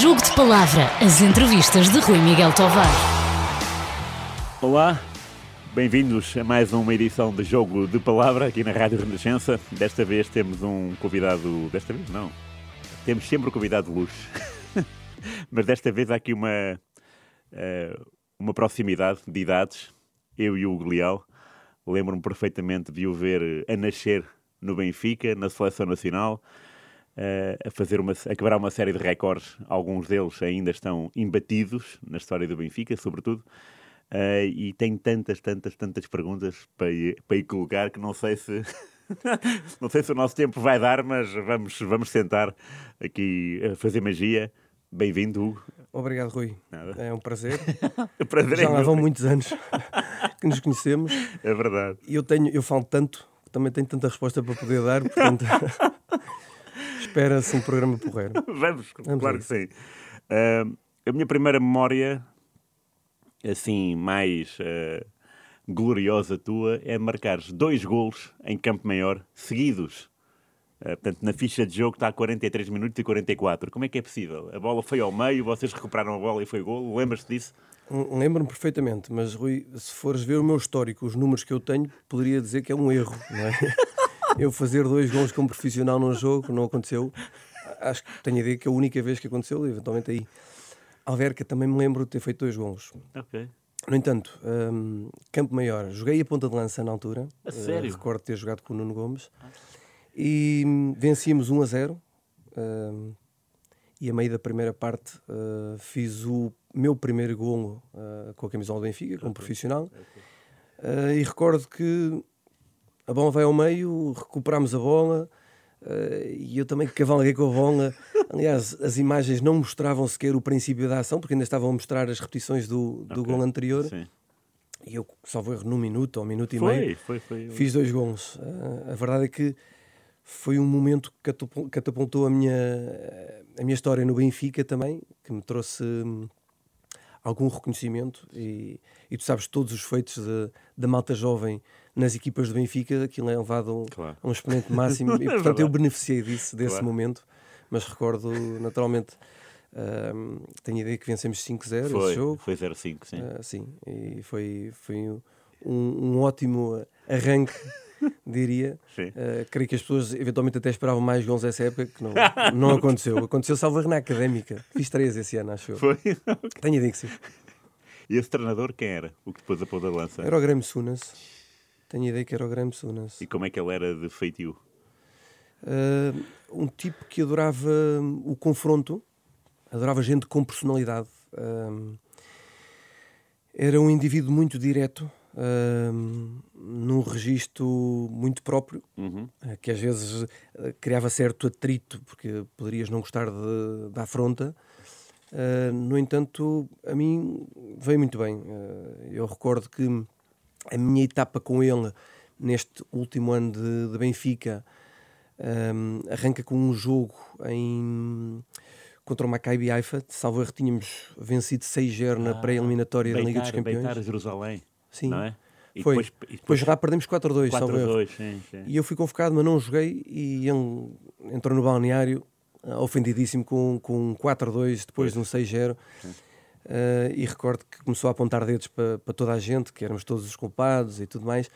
Jogo de Palavra, as entrevistas de Rui Miguel Tovar. Olá, bem-vindos a mais uma edição de Jogo de Palavra aqui na Rádio Renascença. Desta vez temos um convidado. Desta vez não. Temos sempre um convidado de luxo. Mas desta vez há aqui uma, eh, uma proximidade de idades. Eu e o Hugo Leal. Lembro-me perfeitamente de o ver a nascer no Benfica, na Seleção Nacional a fazer uma, a quebrar uma série de recordes. Alguns deles ainda estão imbatidos na história do Benfica, sobretudo. Uh, e tenho tantas, tantas, tantas perguntas para, para ir colocar que não sei se não sei se o nosso tempo vai dar, mas vamos, vamos tentar aqui fazer magia. Bem-vindo, Hugo. Obrigado, Rui. Nada. É um prazer. prazer Já é lá vão muitos anos que nos conhecemos. É verdade. E eu, tenho, eu falo tanto, também tenho tanta resposta para poder dar, portanto, Espera-se um programa porreiro. Vamos, Vamos claro que sim. Uh, a minha primeira memória, assim, mais uh, gloriosa tua, é marcares dois golos em Campo Maior seguidos. Uh, portanto, na ficha de jogo está a 43 minutos e 44. Como é que é possível? A bola foi ao meio, vocês recuperaram a bola e foi gol. Lembras-te disso? Lembro-me perfeitamente, mas Rui, se fores ver o meu histórico, os números que eu tenho, poderia dizer que é um erro, não é? eu fazer dois gols como profissional num jogo, não aconteceu. Acho que tenho a ideia que é a única vez que aconteceu, eventualmente aí. Alverca também me lembro de ter feito dois gols. Ok. No entanto, um, Campo Maior, joguei a ponta de lança na altura. A sério? Uh, recordo ter jogado com o Nuno Gomes. E um, vencíamos 1 a 0. Um, e a meio da primeira parte uh, fiz o meu primeiro golo uh, com a camisola do Benfica, como okay. profissional. Okay. E recordo que a bola vai ao meio, recuperamos a bola uh, e eu também cavalguei com a bola. Aliás, as imagens não mostravam sequer o princípio da ação, porque ainda estavam a mostrar as repetições do, do okay. gol anterior. Sim. E eu, salvo erro, num minuto ou um minuto foi, e meio, foi, foi, foi. fiz dois gols. Uh, a verdade é que foi um momento que catapultou a minha, a minha história no Benfica também, que me trouxe hum, algum reconhecimento. E, e tu sabes todos os feitos da malta jovem nas equipas do Benfica, aquilo é levado claro. a um exponente máximo e, é portanto, eu beneficiei disso, desse claro. momento. Mas recordo, naturalmente, uh, tenho a ideia que vencemos 5-0 esse jogo. Foi 0-5, sim. Uh, sim, e foi, foi um, um ótimo arranque. diria. Uh, creio que as pessoas eventualmente até esperavam mais gols nessa época, que não, não aconteceu. Aconteceu salvo na académica. Fiz três esse ano, acho eu. Foi? Tenho a ideia que sim. E esse treinador quem era? O que depois após a lança? Era o Grêmio Sunas. Tenho a ideia que era o Graham Sunas. E como é que ele era de feitio? Uh, um tipo que adorava o confronto, adorava gente com personalidade. Uh, era um indivíduo muito direto, uh, num registro muito próprio, uhum. que às vezes criava certo atrito, porque poderias não gostar de, da afronta. no entanto, a mim veio muito bem. eu recordo que a minha etapa com ele neste último ano de, de Benfica um, arranca com um jogo em contra o Maccabi Haifa, salvo erro, tínhamos vencido 6-0 na ah, pré-eliminatória da Liga dos Campeões. Beitar Jerusalém, sim. não é? E Foi. Depois, e depois, lá perdemos 4-2, salvo erro. Sim, sim. E eu fui convocado, mas não joguei e ele entrou no balneário ofendidíssimo com, com 4-2 depois pois. de um 6-0. Uh, e recordo que começou a apontar dedos para, para toda a gente, que éramos todos os culpados e tudo mais.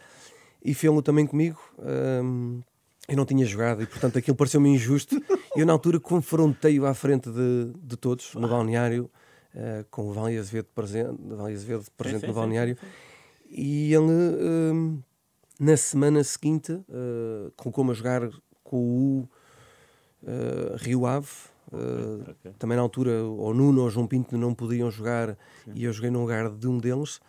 E fê-lo também comigo. Um, eu não tinha jogado e, portanto, aquilo pareceu-me injusto. E eu, na altura, confrontei-o à frente de, de todos, no balneário, uh, com o Vale Azevedo presente, Vale Azevedo presente sim, sim, no balneário. Sim, e ele, uh, na semana seguinte, uh, colocou-me a jogar com o Rio Ave, Uh, okay. Também na altura, o Nuno ou João Pinto não podiam jogar Sim. e eu joguei no lugar de um deles.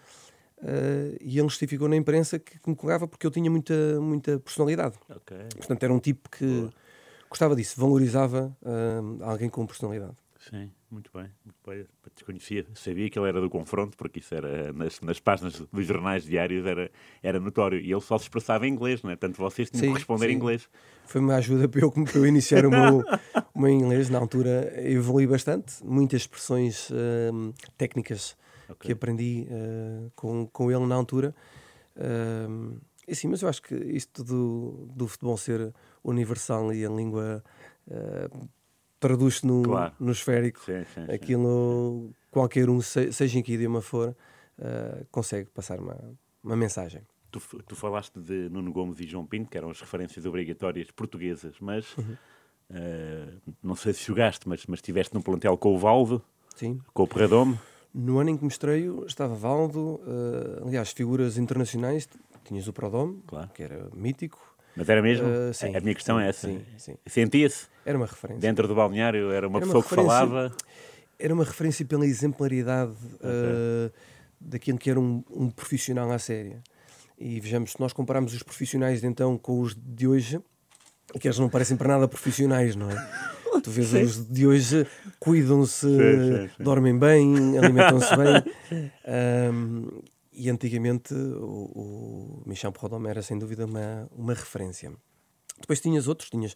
Uh, e ele justificou na imprensa que, que, me colocava porque eu tinha muita, muita personalidade. Okay. Portanto, era um tipo que Boa. gostava disso, valorizava uh, alguém com personalidade. Sim, muito bem, muito bem. Desconhecia, sabia que ele era do confronto, porque isso era nas, nas páginas dos jornais diários era, era notório. E ele só se expressava em inglês, não é? Tanto vocês tinham sim, que responder sim. em inglês. Foi uma ajuda para eu, para eu iniciar o meu, o meu inglês. Na altura evolui bastante, muitas expressões uh, técnicas okay. que aprendi uh, com, com ele na altura. Uh, e sim, mas eu acho que isto do, do futebol ser universal e a língua uh, traduz-se no, Claro. no esférico. Sim, sim, sim. Aquilo, qualquer um, se- seja em que idioma for, uh, consegue passar uma, uma mensagem. Tu, tu falaste de Nuno Gomes e João Pinto, que eram as referências obrigatórias portuguesas, mas Uhum. eh, não sei se jogaste, mas, mas estiveste no plantel com o Valdo, Sim. com o Perradome. No ano em que me estreio, estava Valdo, uh, aliás, figuras internacionais. Tinhas o Prodome, Claro. que era mítico. Mas era mesmo? Uh, sim, a, minha questão é essa. sim, sim. Sentia-se Era uma referência. dentro do balneário, era uma Era uma pessoa que referência. falava. Era uma referência pela exemplaridade uh, daquilo que era um, um profissional à séria. E vejamos, se nós compararmos os profissionais de então com os de hoje, que eles não parecem para nada profissionais, não é? Tu vês os de hoje, cuidam-se, Sim, sim, sim. dormem bem, alimentam-se bem. Um, e antigamente o, o Michel Prodome era sem dúvida uma, uma referência. Depois tinhas outros, tinhas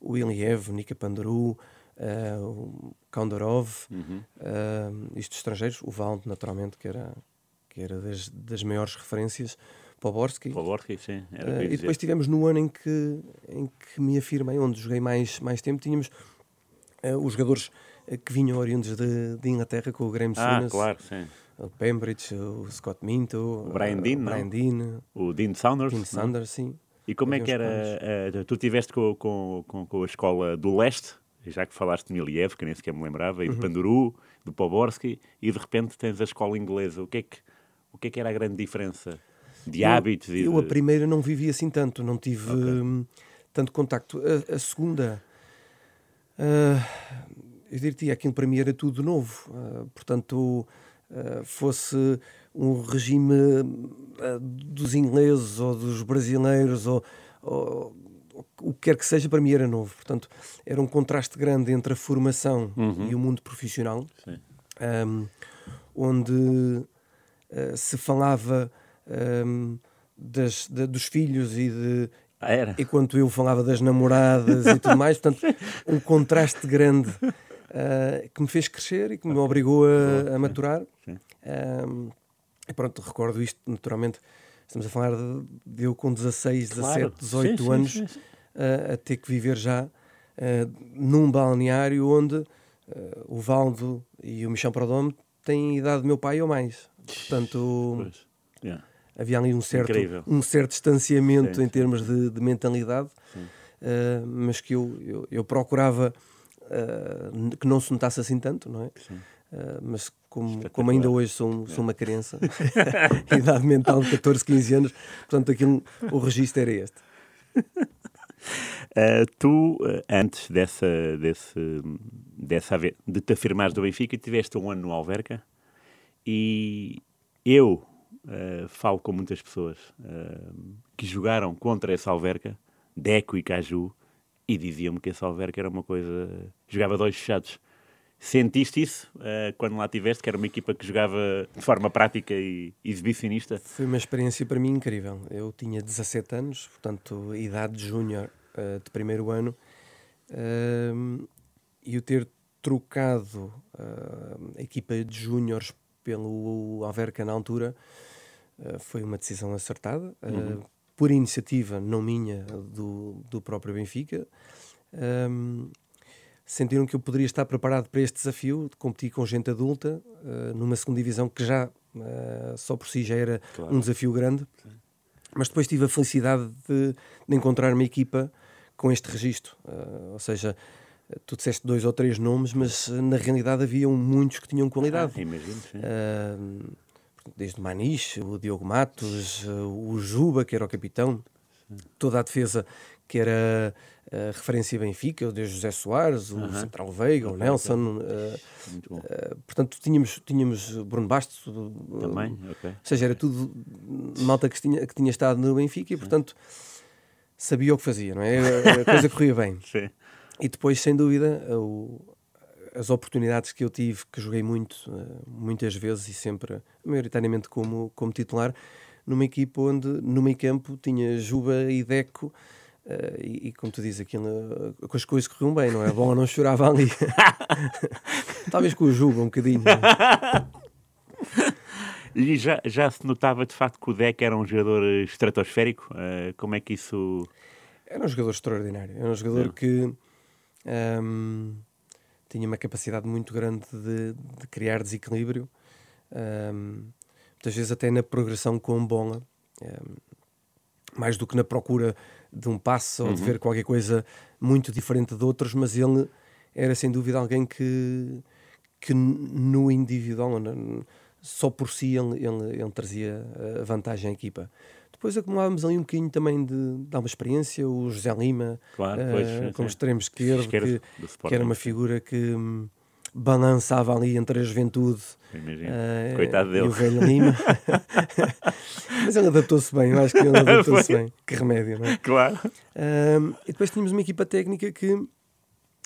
o Iliev, o Nika Pandaru, eh, o Kondorov, Uhum. eh, isto estrangeiros, o Vald, naturalmente, que era, que era das, das maiores referências, Poborski. Poborski, sim. Ia e depois tivemos no ano em que, em que me afirmei, onde joguei mais, mais tempo, tínhamos os jogadores que vinham oriundos de, de Inglaterra, com o Graham Ah, Souness, claro, sim. O Pembridge, o Scott Minto, O Brian Dean, o? Brian Dean, O Dean Saunders. Dean não? Sanders, sim. E como é que era? eh, tu tiveste com, com, com, com a escola do leste, já que falaste de Miliev, que nem sequer me lembrava, e Uhum. de Panduru, do Poborski, e de repente tens a escola inglesa. O que é que, o que, é que era a grande diferença de Eu- hábitos? e Eu, a de- primeira não vivi assim tanto, não tive hum, tanto contacto. A, a segunda, ah, eu diria aquilo para mim era tudo novo. Ah, portanto, fosse um regime ah, dos ingleses ou dos brasileiros ou, ou o que quer que seja, para mim era novo. Portanto, era um contraste grande entre a formação e o mundo profissional um, onde uh, se falava um, das, da- dos filhos e de Ah, era? enquanto eu falava das namoradas e tudo mais, portanto, um contraste grande uh, que me fez crescer e que me obrigou a, a maturar. Sim. Um, e pronto, recordo isto naturalmente. Estamos a falar de, de eu com 16, Claro. 17, 18 Sim, anos sim, sim. uh, a ter que viver já uh, num balneário onde o Valdo e o Michel Prodome têm a idade do meu pai ou mais. Portanto. Yeah. havia ali um certo, Incrível. um certo distanciamento em termos de, de mentalidade, mas que eu, eu, eu procurava uh, n- que não se notasse assim tanto, não é? Uh, mas como, como ainda hoje sou, um- sou uma criança, idade mental de 14, 15 anos, portanto aquilo, o registro era este. Uh, tu, antes dessa, desse, dessa de te afirmares do Benfica, tiveste um ano no Alverca e eu uh, falo com muitas pessoas uh, que jogaram contra esse Alverca, Deco e Caju, e diziam-me que esse Alverca era uma coisa. jogava dois fechados. Sentiste isso uh, quando lá estiveste, que era uma equipa que jogava de forma prática e exibicionista? Foi uma experiência para mim incrível. Eu tinha 17 anos, portanto, idade de júnior eh, de primeiro ano, ehm, e o ter trocado eh, a equipa de júniores pelo Alverca na altura foi uma decisão acertada, eh, por iniciativa não minha, do, do próprio Benfica. Ehm, sentiram que eu poderia estar preparado para este desafio de competir com gente adulta eh, numa segunda divisão que já eh, só por si já era Claro. um desafio grande. Mas depois tive a felicidade de, de encontrar uma equipa com este registro. Eh, ou seja, tu disseste dois ou três nomes, mas na realidade haviam muitos que tinham qualidade. Ah, imagino, sim. Eh, desde Maniche, o Diogo Matos, eh, o Juba, que era o capitão, toda a defesa que era a referência Benfica, o de José Soares, o Central Veiga, o Nelson. eh, eh, portanto, tínhamos, tínhamos Bruno Bastos. eh, Também. Ou seja, era tudo malta que tinha, que tinha estado no Benfica e, portanto, sabia o que fazia, não é? A coisa corria bem. Sim. E depois, sem dúvida, o- as oportunidades que eu tive, que joguei muito, eh, muitas vezes e sempre, maioritariamente como, como titular, numa equipa onde, no meio campo, tinha Juba e Deco, eh, e, e como tu dizes, aquilo, eh, com as coisas corriam bem, não é? Bola não chorava ali. Talvez com o Juba um bocadinho. E já, já se notava de facto que o Deck era um jogador estratosférico? Eh, como é que isso. Era um jogador extraordinário. Era um jogador É. que ahm, tinha uma capacidade muito grande de, de criar desequilíbrio, um, muitas vezes até na progressão com bola, um, mais do que na procura de um passo uhum. ou de uhum. ver qualquer coisa muito diferente de outros, mas ele era sem dúvida alguém que, que no individual, só por si, ele, ele, ele trazia a vantagem à equipa. Depois acumulávamos ali um bocadinho também de, de uma experiência, o José Lima, claro, pois, uh, como extremo esquerdo, esquerdo que, que, era uma figura que hum, balançava ali entre a juventude uh, Coitado dele. e o velho Lima. Mas ele adaptou-se bem, eu acho que ele adaptou-se bem. Que remédio, não é? Claro. Uh, e depois tínhamos uma equipa técnica que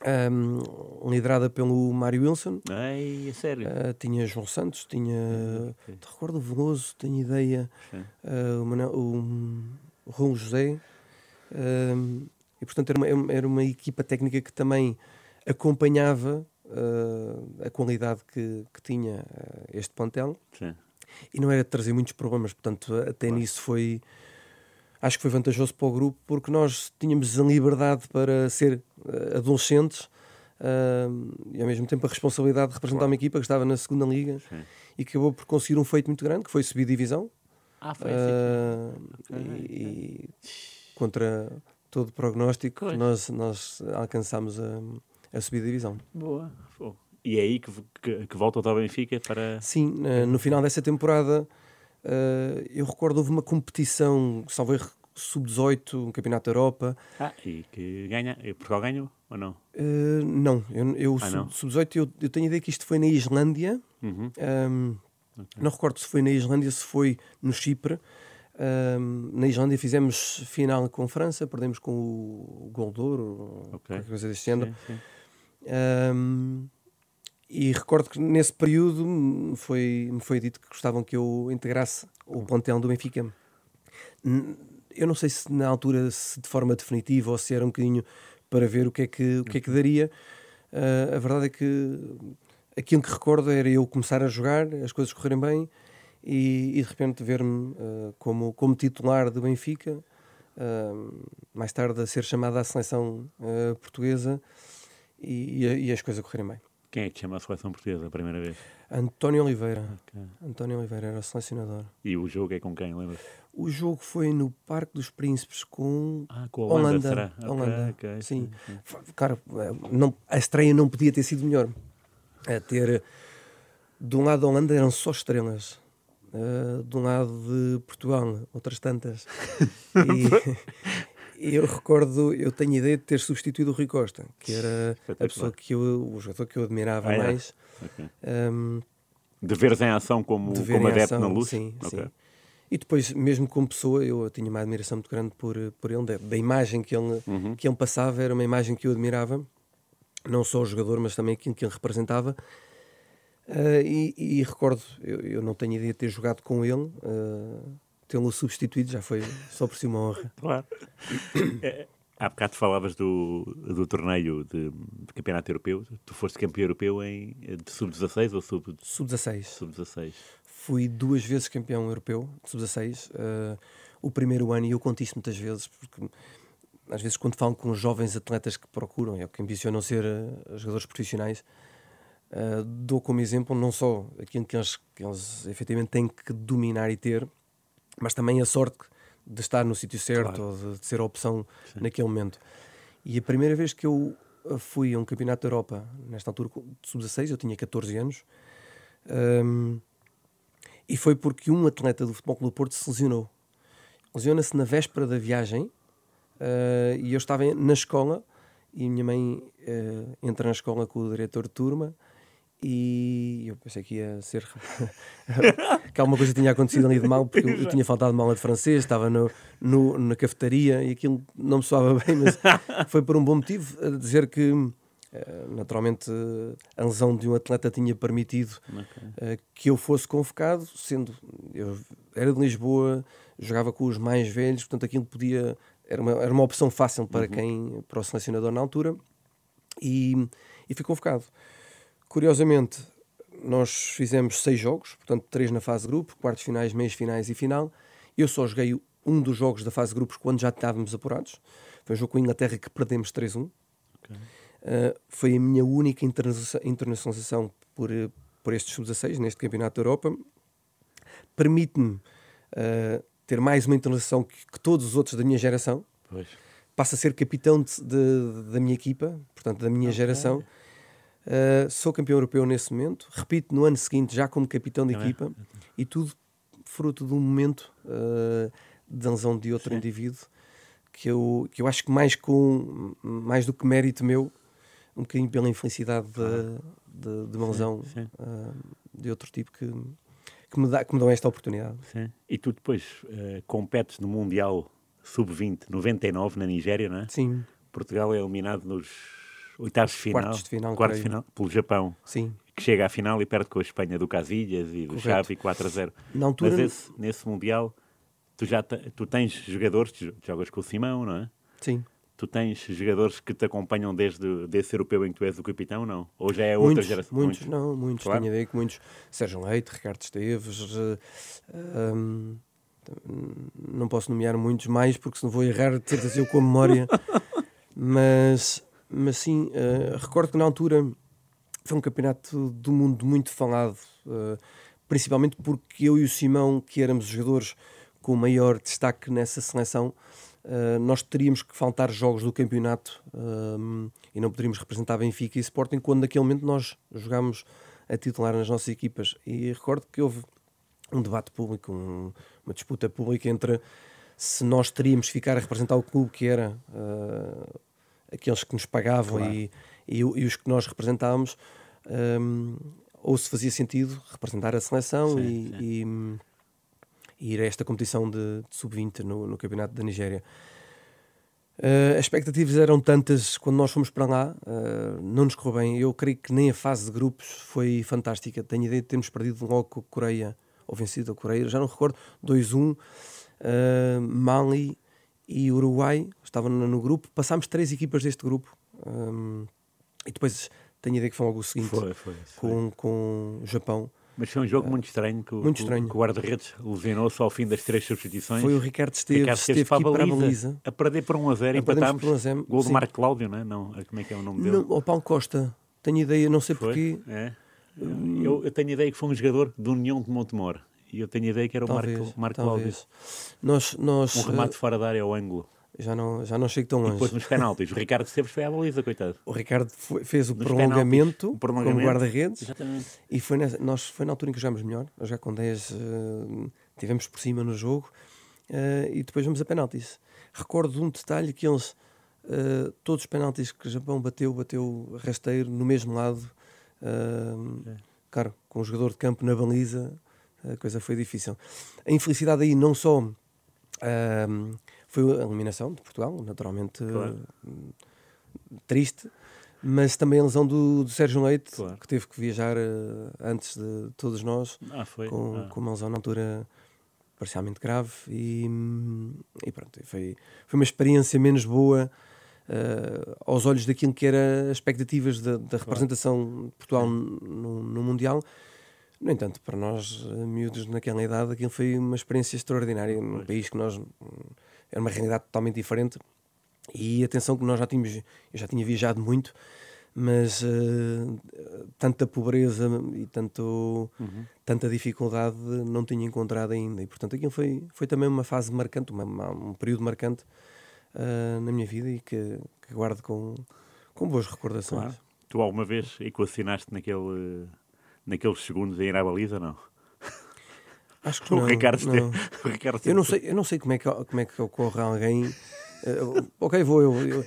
um, liderada pelo Mário Wilson. Ai, é sério? Uh, tinha João Santos, tinha. Okay. Te recordo o Veloso, tenho ideia. Uh, o, o José. Uh, e portanto era uma, era uma equipa técnica que também acompanhava a qualidade que, que tinha este plantel. Sim. E não era de trazer muitos problemas, portanto, até claro. nisso foi acho que foi vantajoso para o grupo porque nós tínhamos a liberdade para ser uh, adolescentes uh, e ao mesmo tempo a responsabilidade de representar claro. uma equipa que estava na segunda liga Sim. e que acabou por conseguir um feito muito grande que foi subir divisão ah, foi uh, okay. e, e, contra todo o prognóstico nós, nós alcançámos a, a subir divisão boa e é aí que, que, que volta ao Benfica para sim no final dessa temporada Uh, eu recordo houve uma competição, salvei sub-18, um campeonato da Europa. Ah, e que ganha? Portugal ganhou ou não? Uh, não, eu, eu ah, sub-18 eu, eu tenho a ideia que isto foi na Islândia. Uhum. Um, okay. Não recordo se foi na Islândia, se foi no Chipre. Um, na Islândia fizemos final com França, perdemos com o Goldouro, okay. qualquer coisa deste género. Sim, sim. Um, e recordo que nesse período me foi, me foi dito que gostavam que eu integrasse o plantel do Benfica. Eu não sei se na altura, se de forma definitiva ou se era um bocadinho para ver o que é que, o que, é que daria. Uh, a verdade é que aquilo que recordo era eu começar a jogar, as coisas correrem bem e, e de repente ver-me uh, como, como titular do Benfica, uh, mais tarde a ser chamado à seleção portuguesa e, e, e as coisas correrem bem. Quem é que chama a seleção portuguesa a primeira vez? António Oliveira. Okay. António Oliveira era o selecionador. E o jogo é com quem, lembra? O jogo foi no Parque dos Príncipes com, ah, com a Holanda. Holanda. Será? Holanda. Okay, okay. Sim. Cara, não, a estreia não podia ter sido melhor. A ter, de um lado da Holanda eram só estrelas. Uh, de um lado de Portugal, outras tantas. e, eu recordo, eu tenho ideia de ter substituído o Rui Costa, que era a pessoa que eu, o jogador que eu admirava ah, mais. Okay. Um, de veres em ação como, como adepto ação, na luz? Sim, okay. sim. E depois, mesmo como pessoa, eu tinha uma admiração muito grande por, por ele, da, da imagem que ele, uhum. que ele passava, era uma imagem que eu admirava, não só o jogador, mas também aquilo que ele representava. Uh, e, e, recordo, eu, eu, não tenho ideia de ter jogado com ele, uh, tê-lo substituído já foi só por si uma honra. Claro. É, há bocado falavas do, do torneio de, de, campeonato europeu. Tu foste campeão europeu em sub-16 ou sub... Sub-16. Sub-16. Fui duas vezes campeão europeu de sub-16. Uh, o primeiro ano, e eu conto isso muitas vezes, porque às vezes quando falam com jovens atletas que procuram, é o que ambicionam ser uh, jogadores profissionais, uh, dou como exemplo não só aquilo que eles, que eles efetivamente têm que dominar e ter, mas também a sorte de estar no sítio certo claro. ou de, de, ser a opção Sim. naquele momento. E a primeira vez que eu uh, fui a um campeonato da Europa, nesta altura de sub-16, eu tinha 14 anos, um, e foi porque um atleta do Futebol Clube do Porto se lesionou. Lesiona-se na véspera da viagem uh, e eu estava na escola e minha mãe uh, entra na escola com o diretor de turma e eu pensei que ia ser que alguma coisa tinha acontecido ali de mal porque eu, eu tinha faltado mal de francês, estava no, no, na cafetaria e aquilo não me soava bem, mas foi por um bom motivo a dizer que eh, naturalmente a lesão de um atleta tinha permitido okay. uh, que eu fosse convocado, sendo eu era de Lisboa, jogava com os mais velhos, portanto aquilo podia era uma, era uma opção fácil para uhum. quem para o selecionador na altura e, e fui convocado. Curiosamente, nós fizemos seis jogos, portanto, três na fase de grupo, quartos finais, meias finais e final. Eu só joguei um dos jogos da fase de grupos quando já estávamos apurados. Foi um jogo com a Inglaterra que perdemos 3-1. Okay. Uh, foi a minha única internacionalização por, por estes sub-16 neste Campeonato da Europa. Permite-me uh, ter mais uma internacionalização que, que, todos os outros da minha geração. Pois. Passo a ser capitão de, de, da minha equipa, portanto, da minha okay. geração. Uh, sou campeão europeu nesse momento. Repito, no ano seguinte, já como capitão de equipa. E tudo fruto de um momento de lesão de outro Sim. indivíduo que eu, que eu acho que mais, com, mais do que mérito meu, um bocadinho pela infelicidade de, de, de lesão uh, de outro tipo que, que, me dá, que me dão esta oportunidade. Sim. E tu depois uh, competes no Mundial Sub-20, 99, na Nigéria, não é? Sim. Portugal é eliminado nos oitavos de final, quartos de final, quartos de final pelo Japão. Sim. Que chega à final e perde com a Espanha do Casilhas e do Xavi 4 a 0. Na altura... Mas esse, nesse Mundial tu já tu tens jogadores, tu jogas com o Simão, não é? Sim. Tu tens jogadores que te acompanham desde desse europeu em que tu és o capitão, não? Ou já é outra muitos, geração? Muitos, muitos, não, muitos. Claro. Tenho ideia que muitos. Sérgio Leite, Ricardo Esteves. Uh, um, não posso nomear muitos mais porque se não vou errar, de certeza eu com a memória. mas, mas sim, uh, recordo que na altura foi um campeonato do mundo muito falado, uh, principalmente porque eu e o Simão, que éramos jogadores com maior destaque nessa seleção, uh, nós teríamos que faltar jogos do campeonato e não poderíamos representar Benfica e Sporting quando naquele momento nós jogámos a titular nas nossas equipas. E recordo que houve um debate público, um, uma disputa pública entre se nós teríamos que ficar a representar o clube que era uh, aqueles que nos pagavam claro. e, e, e, os que nós representávamos, um, ou se fazia sentido representar a seleção sim, e, sim. e ir a esta competição de, de sub-20 no, no, Campeonato da Nigéria. Uh, as expectativas eram tantas quando nós fomos para lá, uh, não nos correu bem. Eu creio que nem a fase de grupos foi fantástica. Tenho ideia de termos perdido logo com a Coreia, ou vencido a Coreia, já não recordo, 2-1. Uh, eh, Mali e Uruguai estavam no, grupo. Passámos três equipas deste grupo. Um, e depois tenho ideia que foi logo o seguinte, foi, foi, foi. Com, com o Japão. Mas foi um jogo muito estranho que, muito estranho. o guarda-redes lesionou-se ao fim das três substituições. Foi o Ricardo Esteves, Ricardo Esteves para, a baliza, para a baliza. A perder por 1 a 0, empatámos. Gol do Marco Cláudio, não é? Não, como é que é o nome dele? Não, o Paulo Costa. Tenho ideia, não sei foi? porquê. É. Eu, eu, tenho ideia que foi um jogador do União de Montemor. E eu tenho ideia que era o talvez, Marco, Marco Cláudio. Nós, nós, um remate uh... fora da área ao ângulo já não, já não chego tão longe. E depois nos penaltis, o Ricardo Esteves foi à baliza, coitado. O Ricardo foi, fez o prolongamento, prolongamento, como guarda-redes e foi, nessa, nós, foi na altura em que jogámos melhor, nós já com 10 uh, eh, tivemos por cima no jogo uh, e depois vamos a penaltis. Recordo um detalhe que eles, uh, todos os penaltis que o Japão bateu, bateu rasteiro no mesmo lado, é. claro, com o jogador de campo na baliza, a coisa foi difícil. A infelicidade aí não só foi a eliminação de Portugal, naturalmente claro. triste, mas também a lesão do, do Sérgio Leite, claro. que teve que viajar uh, antes de todos nós, ah, com, ah. com uma lesão na altura parcialmente grave, e, e pronto, foi, foi uma experiência menos boa. Uh, aos olhos daquilo que era as expectativas da, da representação de Portugal no, no Mundial, no entanto, para nós, eh, miúdos naquela idade, aquilo foi uma experiência extraordinária, num país que nós era uma realidade totalmente diferente. E atenção que nós já tínhamos, eu já tinha viajado muito, mas uh, tanta pobreza e tanto, uhum. tanta dificuldade não tinha encontrado ainda. E portanto aquilo foi, foi também uma fase marcante, uma, uma, um período marcante uh, na minha vida e que, que guardo com, com boas recordações. Claro. Tu alguma vez equacionaste naquele, naqueles segundos a ir à baliza, não? Acho que o não, Ricardo, não. o Ricardo eu não sei, eu não sei como é que como é que ocorre alguém. Uh, ok, vou eu, eu,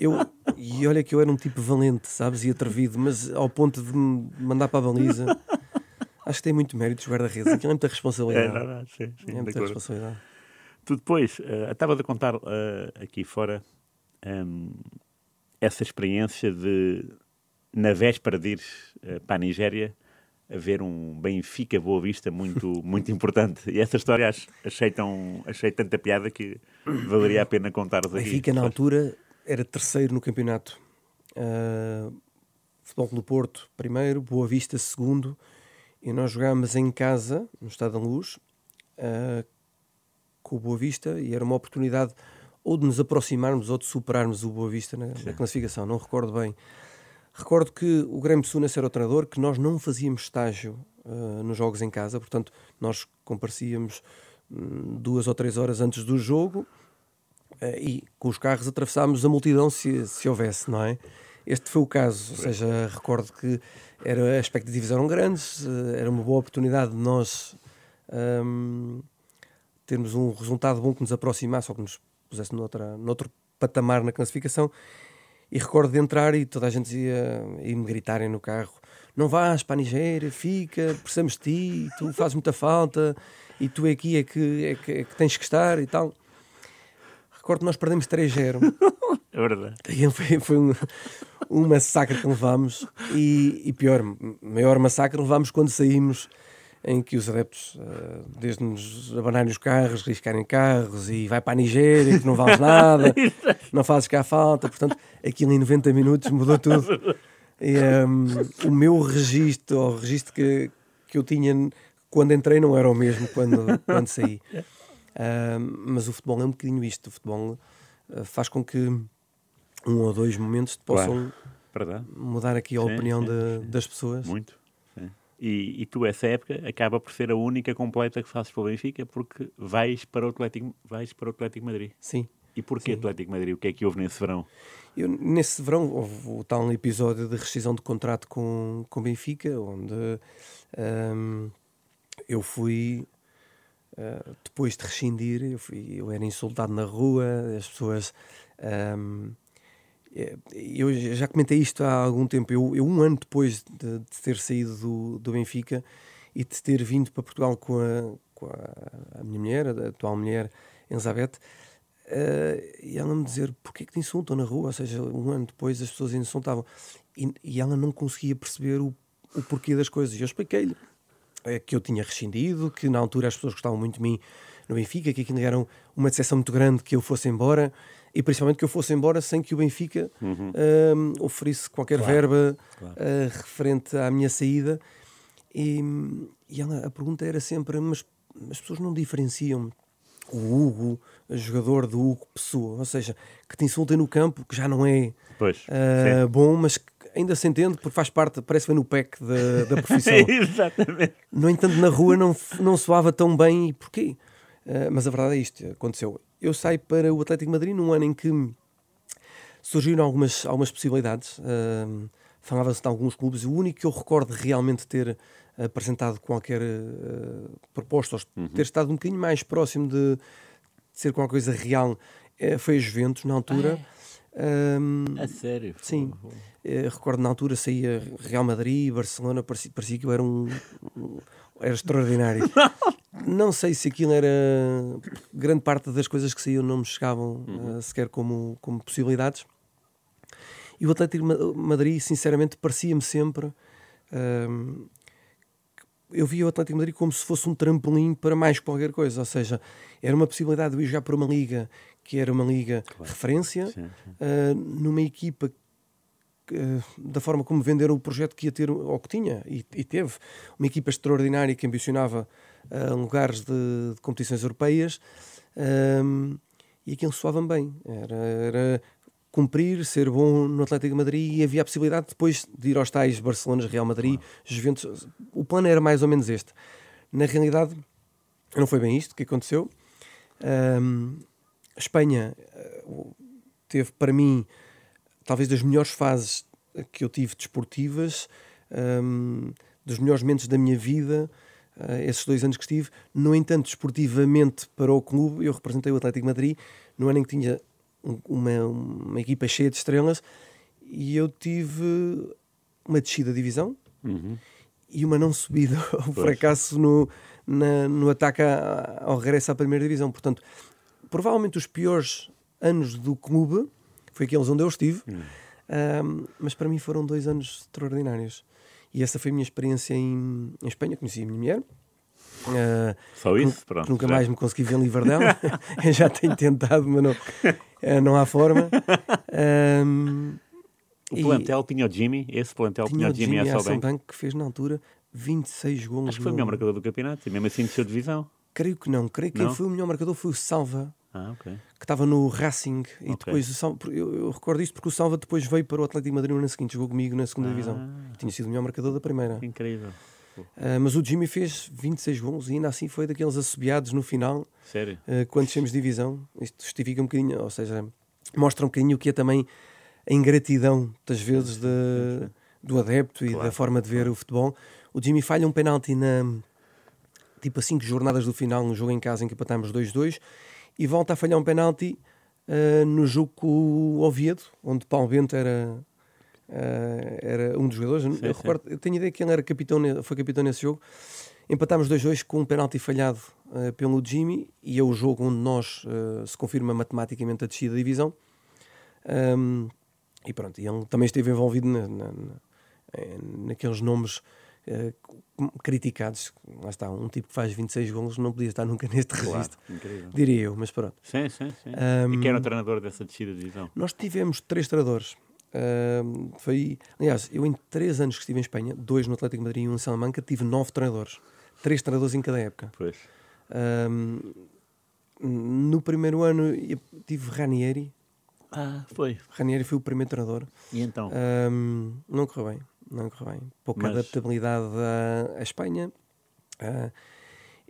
eu, e olha que eu era um tipo valente, sabes, e atrevido, mas ao ponto de me mandar para a baliza. Acho que tem muito mérito os guarda-redes. Aquilo é muita responsabilidade. É, não, não, sim, sim, é muita responsabilidade. Tu depois, uh, estava a contar uh, aqui fora um, ehm, essa experiência de, na véspera de ir uh, para a Nigéria, haver um Benfica Boa Vista muito, muito importante. E essa história achei, tão, achei tanta piada que valeria a pena contar-vos aqui. Benfica, na altura, era terceiro no campeonato. Uh, Futebol do Porto, primeiro, Boa Vista, segundo. E nós jogámos em casa, no Estado da Luz, uh, com o Boa Vista, e era uma oportunidade ou de nos aproximarmos ou de superarmos o Boa Vista na, na classificação, não recordo bem. Recordo que o Grêmio Sunas era o treinador, que nós não fazíamos estágio uh, nos jogos em casa, portanto, nós comparecíamos um, duas ou três horas antes do jogo uh, e com os carros atravessámos a multidão se, se houvesse, não é? Este foi o caso, ou seja, recordo que era, as expectativas eram grandes, uh, era uma boa oportunidade de nós um, termos um resultado bom que nos aproximasse ou que nos pusesse noutra, noutro patamar na classificação. E recordo de entrar e toda a gente dizia, e me gritarem no carro: Não vais para a Nigéria, fica, precisamos de ti, tu fazes muita falta e tu aqui é que, é que, é que tens que estar e tal. Recordo que nós perdemos 3-0. É verdade. Foi, foi um, um massacre que levámos e, e pior, maior massacre levámos quando saímos em que os adeptos, uh, desde nos abanarem os carros, riscarem carros e vai para a Nigéria, que não vales nada, não fazes cá falta. Portanto, aquilo em 90 minutos mudou tudo. E, um, ehm, o meu registro, o registro que, que eu tinha quando entrei, não era o mesmo quando, quando saí. Ehm, mas o futebol é um bocadinho isto. O futebol uh, faz com que um ou dois momentos possam claro. mudar aqui a sim, opinião sim, de, sim. das pessoas. Muito. E, e, tu, essa época, acaba por ser a única completa que fazes para o Benfica porque vais para o Atlético, vais para o Atlético Madrid. Sim. E porquê Sim. Atlético Madrid? O que é que houve nesse verão? Eu, nesse verão houve o tal episódio de rescisão de contrato com o Benfica, onde um, eu fui, uh, depois de rescindir, eu, fui, eu era insultado na rua, as pessoas... Um, eu já comentei isto há algum tempo. Eu, eu um ano depois de, de, ter saído do, do Benfica e de ter vindo para Portugal com a, com a, a minha mulher, a atual mulher, Elizabeth, uh, e ela me dizer porquê que te insultam na rua? Ou seja, um ano depois as pessoas insultavam. E, e ela não conseguia perceber o, o porquê das coisas. E eu expliquei-lhe uh, que eu tinha rescindido, que na altura as pessoas gostavam muito de mim no Benfica, que aquilo era uma decepção muito grande que eu fosse embora e principalmente que eu fosse embora sem que o Benfica uhum. uh, oferisse qualquer claro, verba claro. Uh, referente à minha saída. E, e ela, a pergunta era sempre: mas as pessoas não diferenciam o Hugo, jogador do Hugo Pessoa, ou seja, que te insultem no campo, que já não é pois, uh, bom, mas que ainda se entende porque faz parte, parece bem no PEC da, da profissão. Exatamente. No entanto, na rua não, não soava tão bem. E porquê? Uh, mas a verdade é isto: aconteceu eu saio para o Atlético Madrid num ano em que surgiram algumas, algumas possibilidades. Uh, Falava-se de alguns clubes. O único que eu recordo realmente ter apresentado qualquer uh, proposta, ou uhum. ter estado um bocadinho mais próximo de, de ser qualquer coisa real, uh, foi a Juventus, na altura. Um, a sério? Sim. Uh, recordo na altura saía Real Madrid, Barcelona, parecia, parecia que eu era um, um era extraordinário. não sei se aquilo era. Grande parte das coisas que saíam não me chegavam uhum. uh, sequer como, como possibilidades. E o Atlético Madrid, sinceramente, parecia-me sempre. Uh, eu via o Atlético Madrid como se fosse um trampolim para mais qualquer coisa, ou seja, era uma possibilidade de ir jogar para uma liga que era uma liga claro. referência, sim, sim. Uh, numa equipa eh, da forma como venderam o projeto que ia ter, ou que tinha, e, e teve, uma equipa extraordinária que ambicionava uh, lugares de, de, competições europeias, um, ehm, e aquilo soava bem. Era, era, cumprir, ser bom no Atlético de Madrid e havia a possibilidade depois de ir aos tais Barcelona, Real Madrid, Juventus. O plano era mais ou menos este. Na realidade, não foi bem isto que aconteceu. Um, ehm, a Espanha uh, teve para mim talvez das melhores fases que eu tive desportivas, um, dos melhores momentos da minha vida, uh, esses dois anos que estive. No entanto, desportivamente para o clube, eu representei o Atlético Madrid no ano em que tinha uma, uma equipa cheia de estrelas e eu tive uma descida de divisão uhum. e uma não subida, um fracasso no, na, no ataque ao regresso à primeira divisão. Portanto, provavelmente os piores anos do clube foi aqueles onde eu estive. Hum. Um, mas para mim foram dois anos extraordinários. E essa foi a minha experiência em, em Espanha. Conheci a minha mulher. Uh, Só isso? Pronto. Nunca já. mais me consegui ver livre dela. já tenho tentado, mas não, uh, não há forma. Um, o plantel tinha o Jimmy, esse plantel tinha, o Jimmy, Jimmy Asselbank, que fez na altura 26 gols. Acho que foi o melhor marcador do campeonato e mesmo assim desceu divisão. Creio que não. Creio que não? quem foi o melhor marcador foi o Salva Ah, ok. que estava no Racing. E Ok. depois, o Sal- eu, eu recordo isto porque o Salva depois veio para o Atlético de Madrid no ano seguinte, jogou comigo na segunda divisão. Ah. Tinha sido o melhor marcador da primeira. Incrível. Ah, mas o Jimmy fez 26 gols e ainda assim foi daqueles assobiados no final, Sério? ah, quando descemos de divisão. Isto justifica um bocadinho, ou seja, mostra um bocadinho o que é também a ingratidão, das vezes, de- do adepto e Claro, da forma de ver o futebol. O Jimmy falha um penalti na tipo a 5 jornadas do final, no jogo em casa em que empatámos 2-2, e volta a falhar um penalti ah, no jogo com o Oviedo, onde Paulo Bento era, ah, era um dos jogadores. eu, sim. recordo, eu tenho ideia que ele era capitão, foi capitão nesse jogo. Empatámos 2-2 com um penalti falhado ah, pelo Jimmy, e é o jogo onde nós se confirma matematicamente a descida da divisão. Ahm, e pronto, e ele também esteve envolvido na- na- na- naqueles nomes eh, criticados. Lá está, um tipo que faz 26 golos não podia estar nunca neste Claro. registro, Incrível. diria eu, mas pronto. Sim, sim, sim. Ahm, E quem era o treinador dessa descida de divisão? Nós tivemos três treinadores. Foi, aliás, eu em três anos que estive em Espanha, dois no Atlético Madrid e um em Salamanca, tive nove treinadores. Três treinadores em cada época. Pois. Ahm, no primeiro ano tive Ranieri. Ah, foi. Ranieri foi o primeiro treinador. E então? Ahm, não correu bem, não correu bem. Pouca Mas- adaptabilidade à, à Espanha. Ah,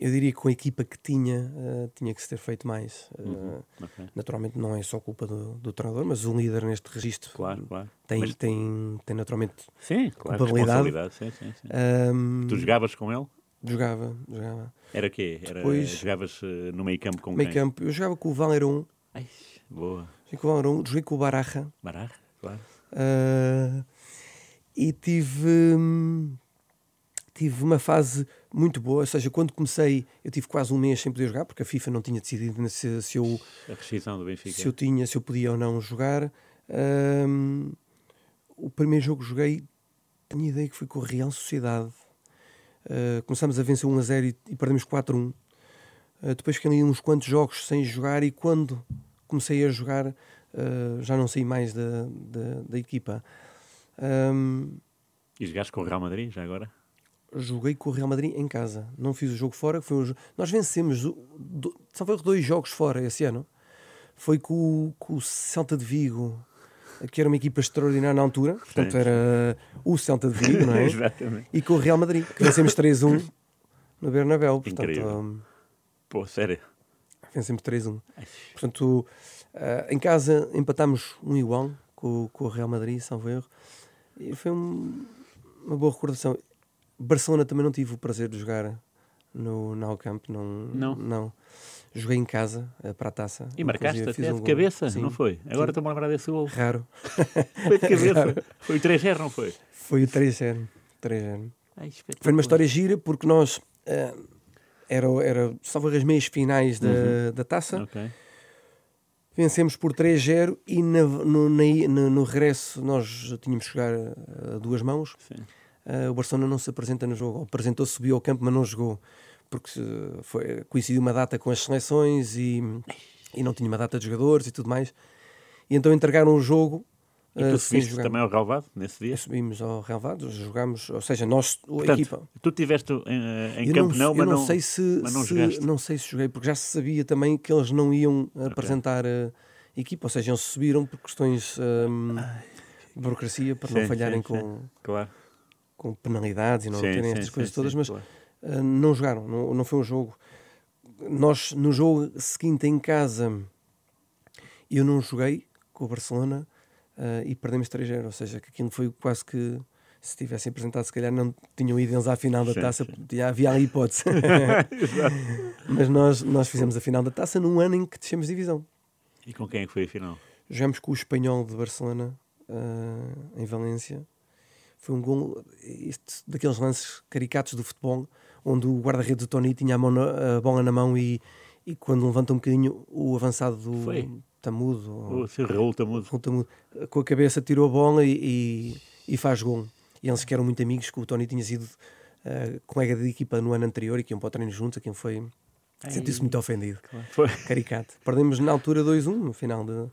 eu diria que com a equipa que tinha, ah, tinha que se ter feito mais. Ah, Uhum. Ok. Naturalmente não é só culpa do, do treinador, mas o líder neste registro Claro, claro. tem, Mas- tem, tem naturalmente. Sim, claro. culpabilidade. Responsabilidade. Sim, sim, sim. ahm, Tu jogavas com ele? jogava, jogava. Era quê? Era, Depois- Jogavas eh, no meio campo com Meio quem? campo, eu jogava com o Valerón, boa. joguei com o Valerón, joguei com o Baraja. Barra, claro. Ah, e tive hum, tive uma fase muito boa, ou seja, quando comecei eu tive quase um mês sem poder jogar porque a FIFA não tinha decidido se, se eu A rescisão do Benfica. se eu tinha se eu podia ou não jogar. Hum, o primeiro jogo que joguei tinha ideia que foi com o Real Sociedade. Ah, começámos a vencer 1 a 0 e, e perdemos 4 a 1 Ah, depois fiquei ali uns quantos jogos sem jogar e quando comecei a jogar ah, já não saí mais da, da, da equipa Hum, E jogaste com o Real Madrid, já agora? joguei com o Real Madrid em casa. Não fiz o jogo fora. Foi um Nós vencemos do... só foi dois jogos fora esse ano. Foi com, o- com o Celta de Vigo, que era uma equipa extraordinária na altura. Portanto, Sim. era o Celta de Vigo, não é? Exatamente. e com o Real Madrid, que vencemos 3-1 no Bernabéu. Portanto, Incrível. hum, Pô, sério. vencemos 3-1. Portanto, ah, em casa empatámos um igual com, com o Real Madrid, salvo erro. Foi um- uma boa recordação. Barcelona também não tive o prazer de jogar no Nou Camp. Não, Não? não. Joguei em casa ah, para a taça. E marcaste até um de gol. cabeça, Sim. não foi? Agora estou-me a lembrar desse gol. Raro. Foi de cabeça. Foi o 3-0, não foi? Foi o 3-0. 3-0. Ai, espetacular. Foi uma história gira porque nós. ah, era, era salvo as meias finais da, Uhum. da taça. Ok. Vencemos por 3-0 e na- no, na no, no regresso nós tínhamos que jogar a, a duas mãos. Ah, o Barcelona não se apresenta no jogo. Apresentou, subiu ao campo, mas não jogou. Porque eh, foi, coincidiu uma data com as seleções e, e não tinha uma data de jogadores e tudo mais. E então entregaram o jogo E ah, tu sem subiste jogar. também ao relvado nesse dia? Subimos ao relvado, jogámos, ou seja, nós, a Portanto, equipa. tu estiveste em, em Eu campo, não, eu mas não, não, sei se, mas não se- não sei se joguei, porque já se sabia também que eles não iam apresentar a equipa, ou seja, eles subiram por questões hum, de burocracia para não Sim, falharem sim, com, sim. Claro. com penalidades e não terem estas coisas todas, mas claro. uh, não jogaram, não, não foi um jogo. Nós, no jogo seguinte em casa, eu não joguei com o Barcelona uh, e perdemos 3-0, ou seja, que aquilo foi quase que se tivessem apresentado, se calhar não tinham ido eles à final da Sim, taça, sim. havia ali hipótese. Mas nós, nós fizemos a final da taça num ano em que descemos divisão. E com quem é que foi a final? Jogamos com o Espanhol de Barcelona ah, em Valência. Foi um gol isto, daqueles lances caricatos do futebol, onde o guarda-redes do Tony tinha a, na- a bola na mão e, e quando levanta um bocadinho o avançado do Foi? Tamudo, ou- O seu Raul Tamudo. o Tamudo, com a cabeça tirou a bola e, e, e faz gol. E eles que eram muito amigos, que o Tony tinha sido ah, colega de equipa no ano anterior e que iam para o treino juntos, a quem foi. Sentiu-se muito ofendido Foi. caricato. Perdemos na altura 2-1 no final de...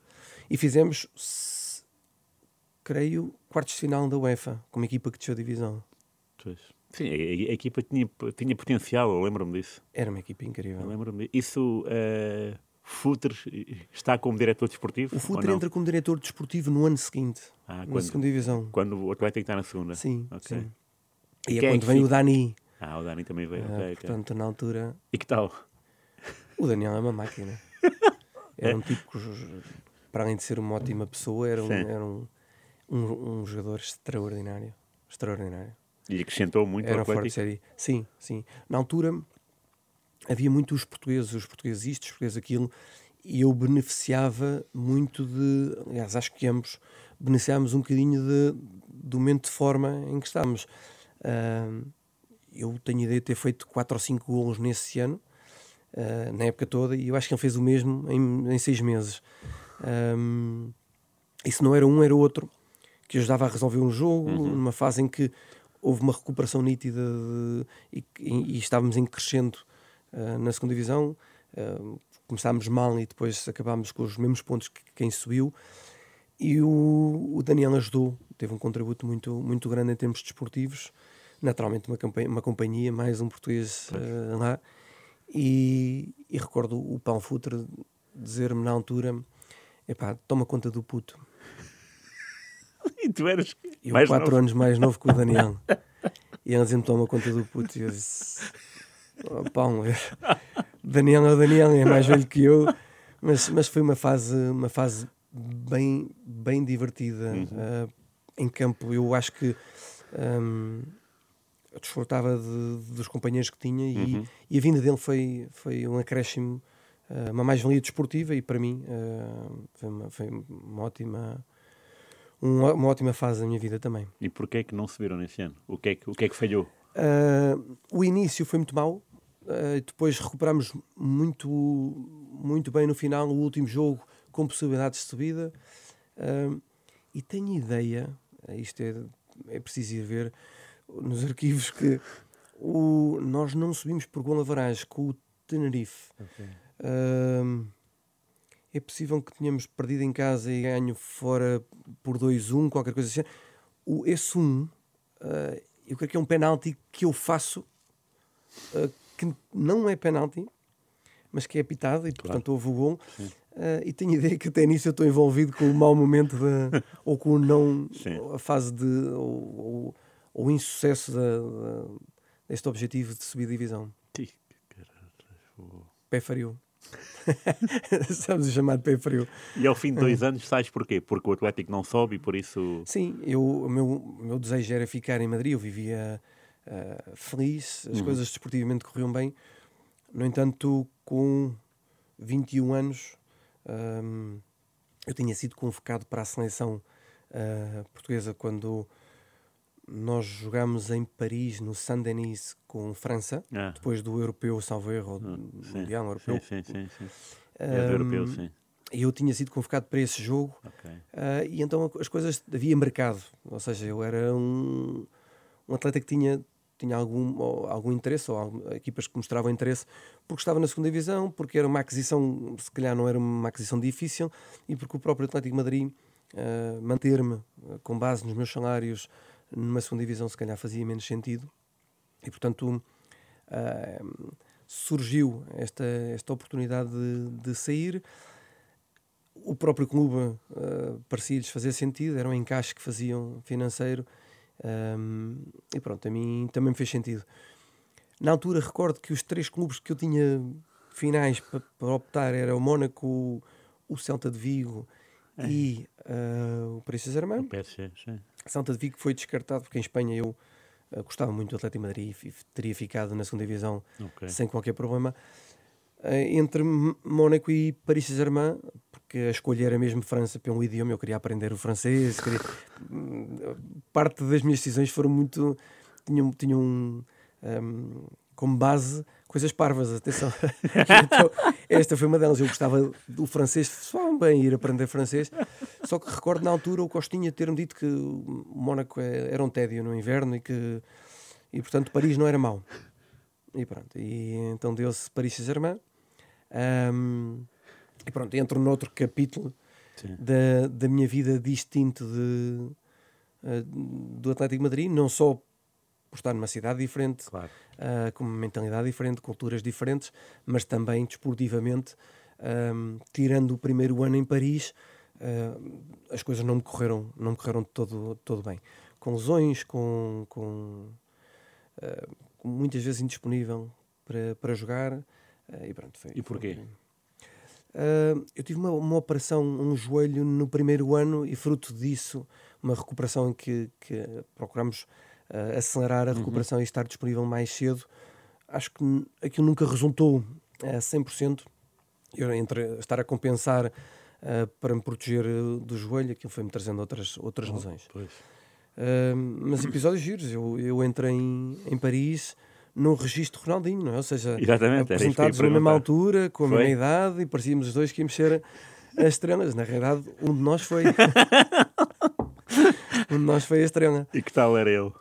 e fizemos, s- creio, quartos de final da UEFA com uma equipa que desceu divisão. Pois. Sim, a, a- a equipa tinha, tinha potencial, eu lembro-me disso. Era uma equipa Eu incrível. lembro-me disso. Isso eh, Futre está como diretor desportivo? O Futre entra como diretor desportivo no ano seguinte, ah, na quando, segunda divisão. Quando o Atlético está na segunda? Sim, okay. sim. E, e é, é quando vem fica? o Dani. Ah, o Dani também veio. Ah, okay, portanto, okay. na altura... E que tal? O Daniel é uma máquina. Era é. um tipo que, para além de ser uma ótima pessoa, era um, era um, um, um jogador extraordinário. Extraordinário. E acrescentou muito Era forte série. Sim, sim. Na altura havia muito os portugueses, os portugueses isto, os portugueses aquilo, e eu beneficiava muito de. Aliás, acho que ambos beneficiámos um bocadinho de, do momento de forma em que estávamos. Uh, eu tenho ideia de ter feito 4 ou 5 golos nesse ano, uh, na época toda, e eu acho que ele fez o mesmo em, em seis meses. Um, e se não era um, era outro, que ajudava a resolver um jogo, uhum. numa fase em que houve uma recuperação nítida de, e, e, e, estávamos em crescendo uh, na segunda divisão. Uh, começámos mal e depois acabámos com os mesmos pontos que quem subiu. E o, o Daniel ajudou, teve um contributo muito, muito grande em termos desportivos. Naturalmente, uma, campanha, uma companhia, mais um português uh, lá. E, e, recordo o Pão Futre dizer-me na altura: epá, toma conta do puto. E tu eras. Eu, mais quatro novo. anos mais novo que o Daniel. e ele dizia-me: toma conta do puto. E eu disse: Pão, Daniel é o Daniel, é mais velho que eu. Mas, mas foi uma fase, uma fase bem, bem divertida uhum. uh, em campo. Eu acho que. Um, eu desfrutava de, dos companheiros que tinha e, uhum. e, a vinda dele foi, foi um acréscimo, uh, uma mais-valia desportiva e para mim uh, foi, uma, foi uma ótima uma, ótima fase da minha vida também. E porquê é que não se viram nesse ano? O que é que, o que, é que falhou? Uh, o início foi muito mau, uh, depois recuperámos muito, muito bem no final, o último jogo com possibilidades de subida. Uh, e tenho ideia, isto é, é preciso ir ver nos arquivos, que o, nós não subimos por gol avaragem com o Tenerife. Okay. Uh, é possível que tenhamos perdido em casa e ganho fora por 2-1, qualquer coisa assim. O, esse 1, uh, eu creio que é um penalti que eu faço uh, que não é penalti, mas que é apitado e, claro. portanto, houve o gol. Uh, e tenho ideia que até nisso eu estou envolvido com o mau momento de, ou com o não, a fase de. ou, o insucesso da, da, deste objetivo de subir divisão. Pé frio. Estamos a chamar de pé frio. E ao fim de dois anos sais porquê? Porque o Atlético não sobe e por isso. Sim, eu, o meu, meu desejo era ficar em Madrid, eu vivia uh, feliz, as uhum. coisas desportivamente corriam bem. No entanto, com 21 anos, um, eu tinha sido convocado para a seleção uh, portuguesa quando nós jogámos em Paris, no Saint-Denis, com França, ah. depois do europeu, salvo erro, sim. mundial europeu. Sim, sim, sim. sim. É do europeu, sim. E eu tinha sido convocado para esse jogo okay. uh, e então as coisas havia mercado, ou seja, eu era um, um atleta que tinha tinha algum, algum interesse, ou equipas que mostravam interesse, porque estava na segunda divisão, porque era uma aquisição, se calhar não era uma aquisição difícil, e porque o próprio Atlético Madrid uh, manter-me uh, com base nos meus salários numa segunda divisão se calhar fazia menos sentido e portanto uh, surgiu esta, esta oportunidade de, de sair o próprio clube uh, parecia-lhes fazer sentido era um encaixe que faziam financeiro um, e pronto, a mim também me fez sentido na altura recordo que os três clubes que eu tinha finais para, optar era o Mónaco, o Celta de Vigo é. e uh, o Paris Saint-Germain. O PSG, sim. Santa de Vigo foi descartado porque em Espanha eu uh, gostava muito do Atlético Madrid e teria ficado na segunda divisão okay. sem qualquer problema. Uh, entre Mónaco e Paris Saint-Germain, porque a escolha era mesmo França pelo idioma, eu queria aprender o francês. Queria... Parte das minhas decisões foram muito. tinham, tinham um, um, como base coisas parvas, atenção. então, esta foi uma delas. Eu gostava do francês, só bem ir aprender francês. Só que recordo na altura o Costinha ter-me dito que Mónaco é, era um tédio no inverno e que, e portanto, Paris não era mau. E pronto, e então deu-se Paris Saint-Germain. Um, e pronto, entro noutro capítulo da, da minha vida distinto de, uh, do Atlético de Madrid, não só por estar numa cidade diferente, claro. uh, com uma mentalidade diferente, culturas diferentes, mas também desportivamente um, tirando o primeiro ano em Paris, uh, as coisas não me correram, não me correram todo, todo bem. Com lesões, com, com, uh, muitas vezes indisponível para, para jogar. Uh, e, pronto, foi, e porquê? Foi, eu tive uma, uma operação, um joelho no primeiro ano e fruto disso, uma recuperação em que, que procuramos acelerar a uhum. recuperação uhum. e estar disponível mais cedo. Acho que aquilo nunca resultou a 100%. Eu, entre estar a compensar uh, para me proteger eh, do joelho, aquilo foi-me trazendo outras, outras oh, lesões. Uh, mas episódios giros, eu, eu entrei em, em Paris num registro Ronaldinho, não é? Ou seja, Exatamente, apresentados na mesma altura, com a foi? mesma idade, e parecíamos os dois que íamos ser as estrelas. Na realidade, um de nós foi. um de nós foi a estrela. E que tal era ele?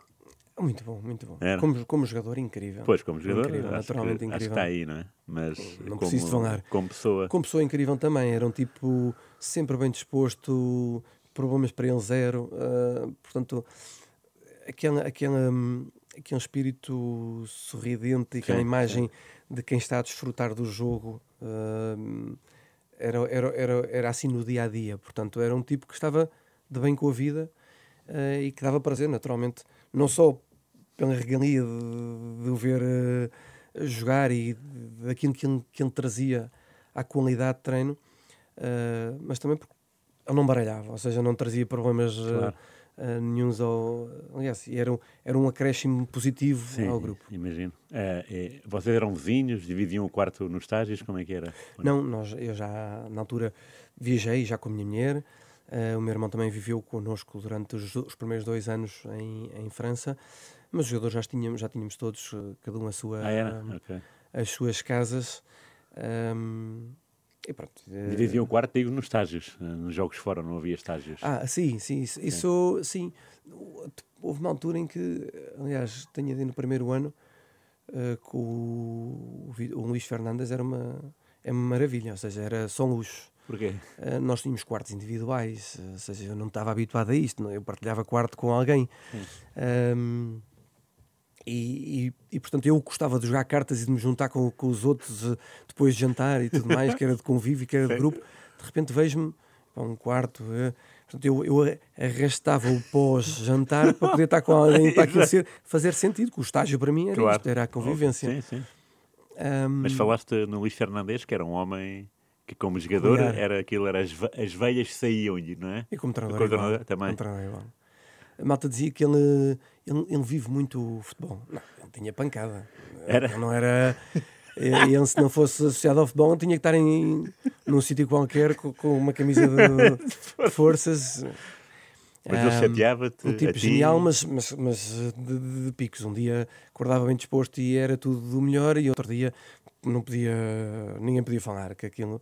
Muito bom, muito bom. Como, como jogador, incrível. Pois, como jogador, incrível, naturalmente que, incrível. Acho que está aí, não é? Mas não como, preciso falar. Como pessoa. Como pessoa incrível também. Era um tipo sempre bem disposto, problemas para ele zero. Uh, portanto, aquela, aquela, aquele espírito sorridente e aquela imagem sim. de quem está a desfrutar do jogo. Uh, era, era, era, era assim no dia a dia. Portanto, era um tipo que estava de bem com a vida uh, e que dava prazer, naturalmente, não só pela regalia de, o ver uh, jogar e daquilo que ele, que ele trazia à qualidade de treino, uh, mas também porque ele não baralhava, ou seja, não trazia problemas claro. uh, nenhums ao. Aliás, era, era um acréscimo positivo Sim, ao grupo. Imagino. É, vocês eram vizinhos, dividiam o quarto nos estágios, como é que era? Não, nós, eu já na altura viajei já com a minha mulher. Uh, o meu irmão também viveu connosco durante os, os primeiros dois anos em, em França. Mas os jogadores já tínhamos, já tínhamos todos, eh, cada um a sua, ah, okay. as suas casas. Um, e pronto. Eh, Dividiam o quarto, digo, nos estágios. Nos jogos fora não havia estágios. Ah, sim, sim. Isso, sim. isso sim. Houve uma altura em que, aliás, tenho ido no primeiro ano uh, com o, o Luís Fernandes, era uma, é uma maravilha, ou seja, era só luxo. Porquê? Uh, nós tínhamos quartos individuais, ou seja, eu não estava habituado a isto, não? eu partilhava quarto com alguém. Um, e, e, e, portanto eu gostava de jogar cartas e de me juntar com, com os outros uh, depois de jantar e tudo mais, que era de convívio, que era de grupo. De repente vejo-me para um quarto. Uh, portanto, eu, eu arrastava o pós-jantar para poder estar com alguém para aquilo ser, fazer sentido, que o estágio para mim era claro. isto, era a convivência. Sim, sim. Um, Mas falaste no Luís Fernandes, que era um homem que como jogador era aquilo, era as, as veias saíam-lhe, não é? E como treinador, igual, também. Como treinador igual a malta dizia que ele, ele, ele vive muito o futebol. Não, ele tinha pancada. Era? Ele não era. Ele, se não fosse associado ao futebol, tinha que estar em, num sítio qualquer com, com, uma camisa de, de forças. Mas ele chateava-te. Um tipo genial, mas, mas, mas de, de, picos. Um dia acordava bem disposto e era tudo do melhor, e outro dia não podia, ninguém podia falar que aquilo.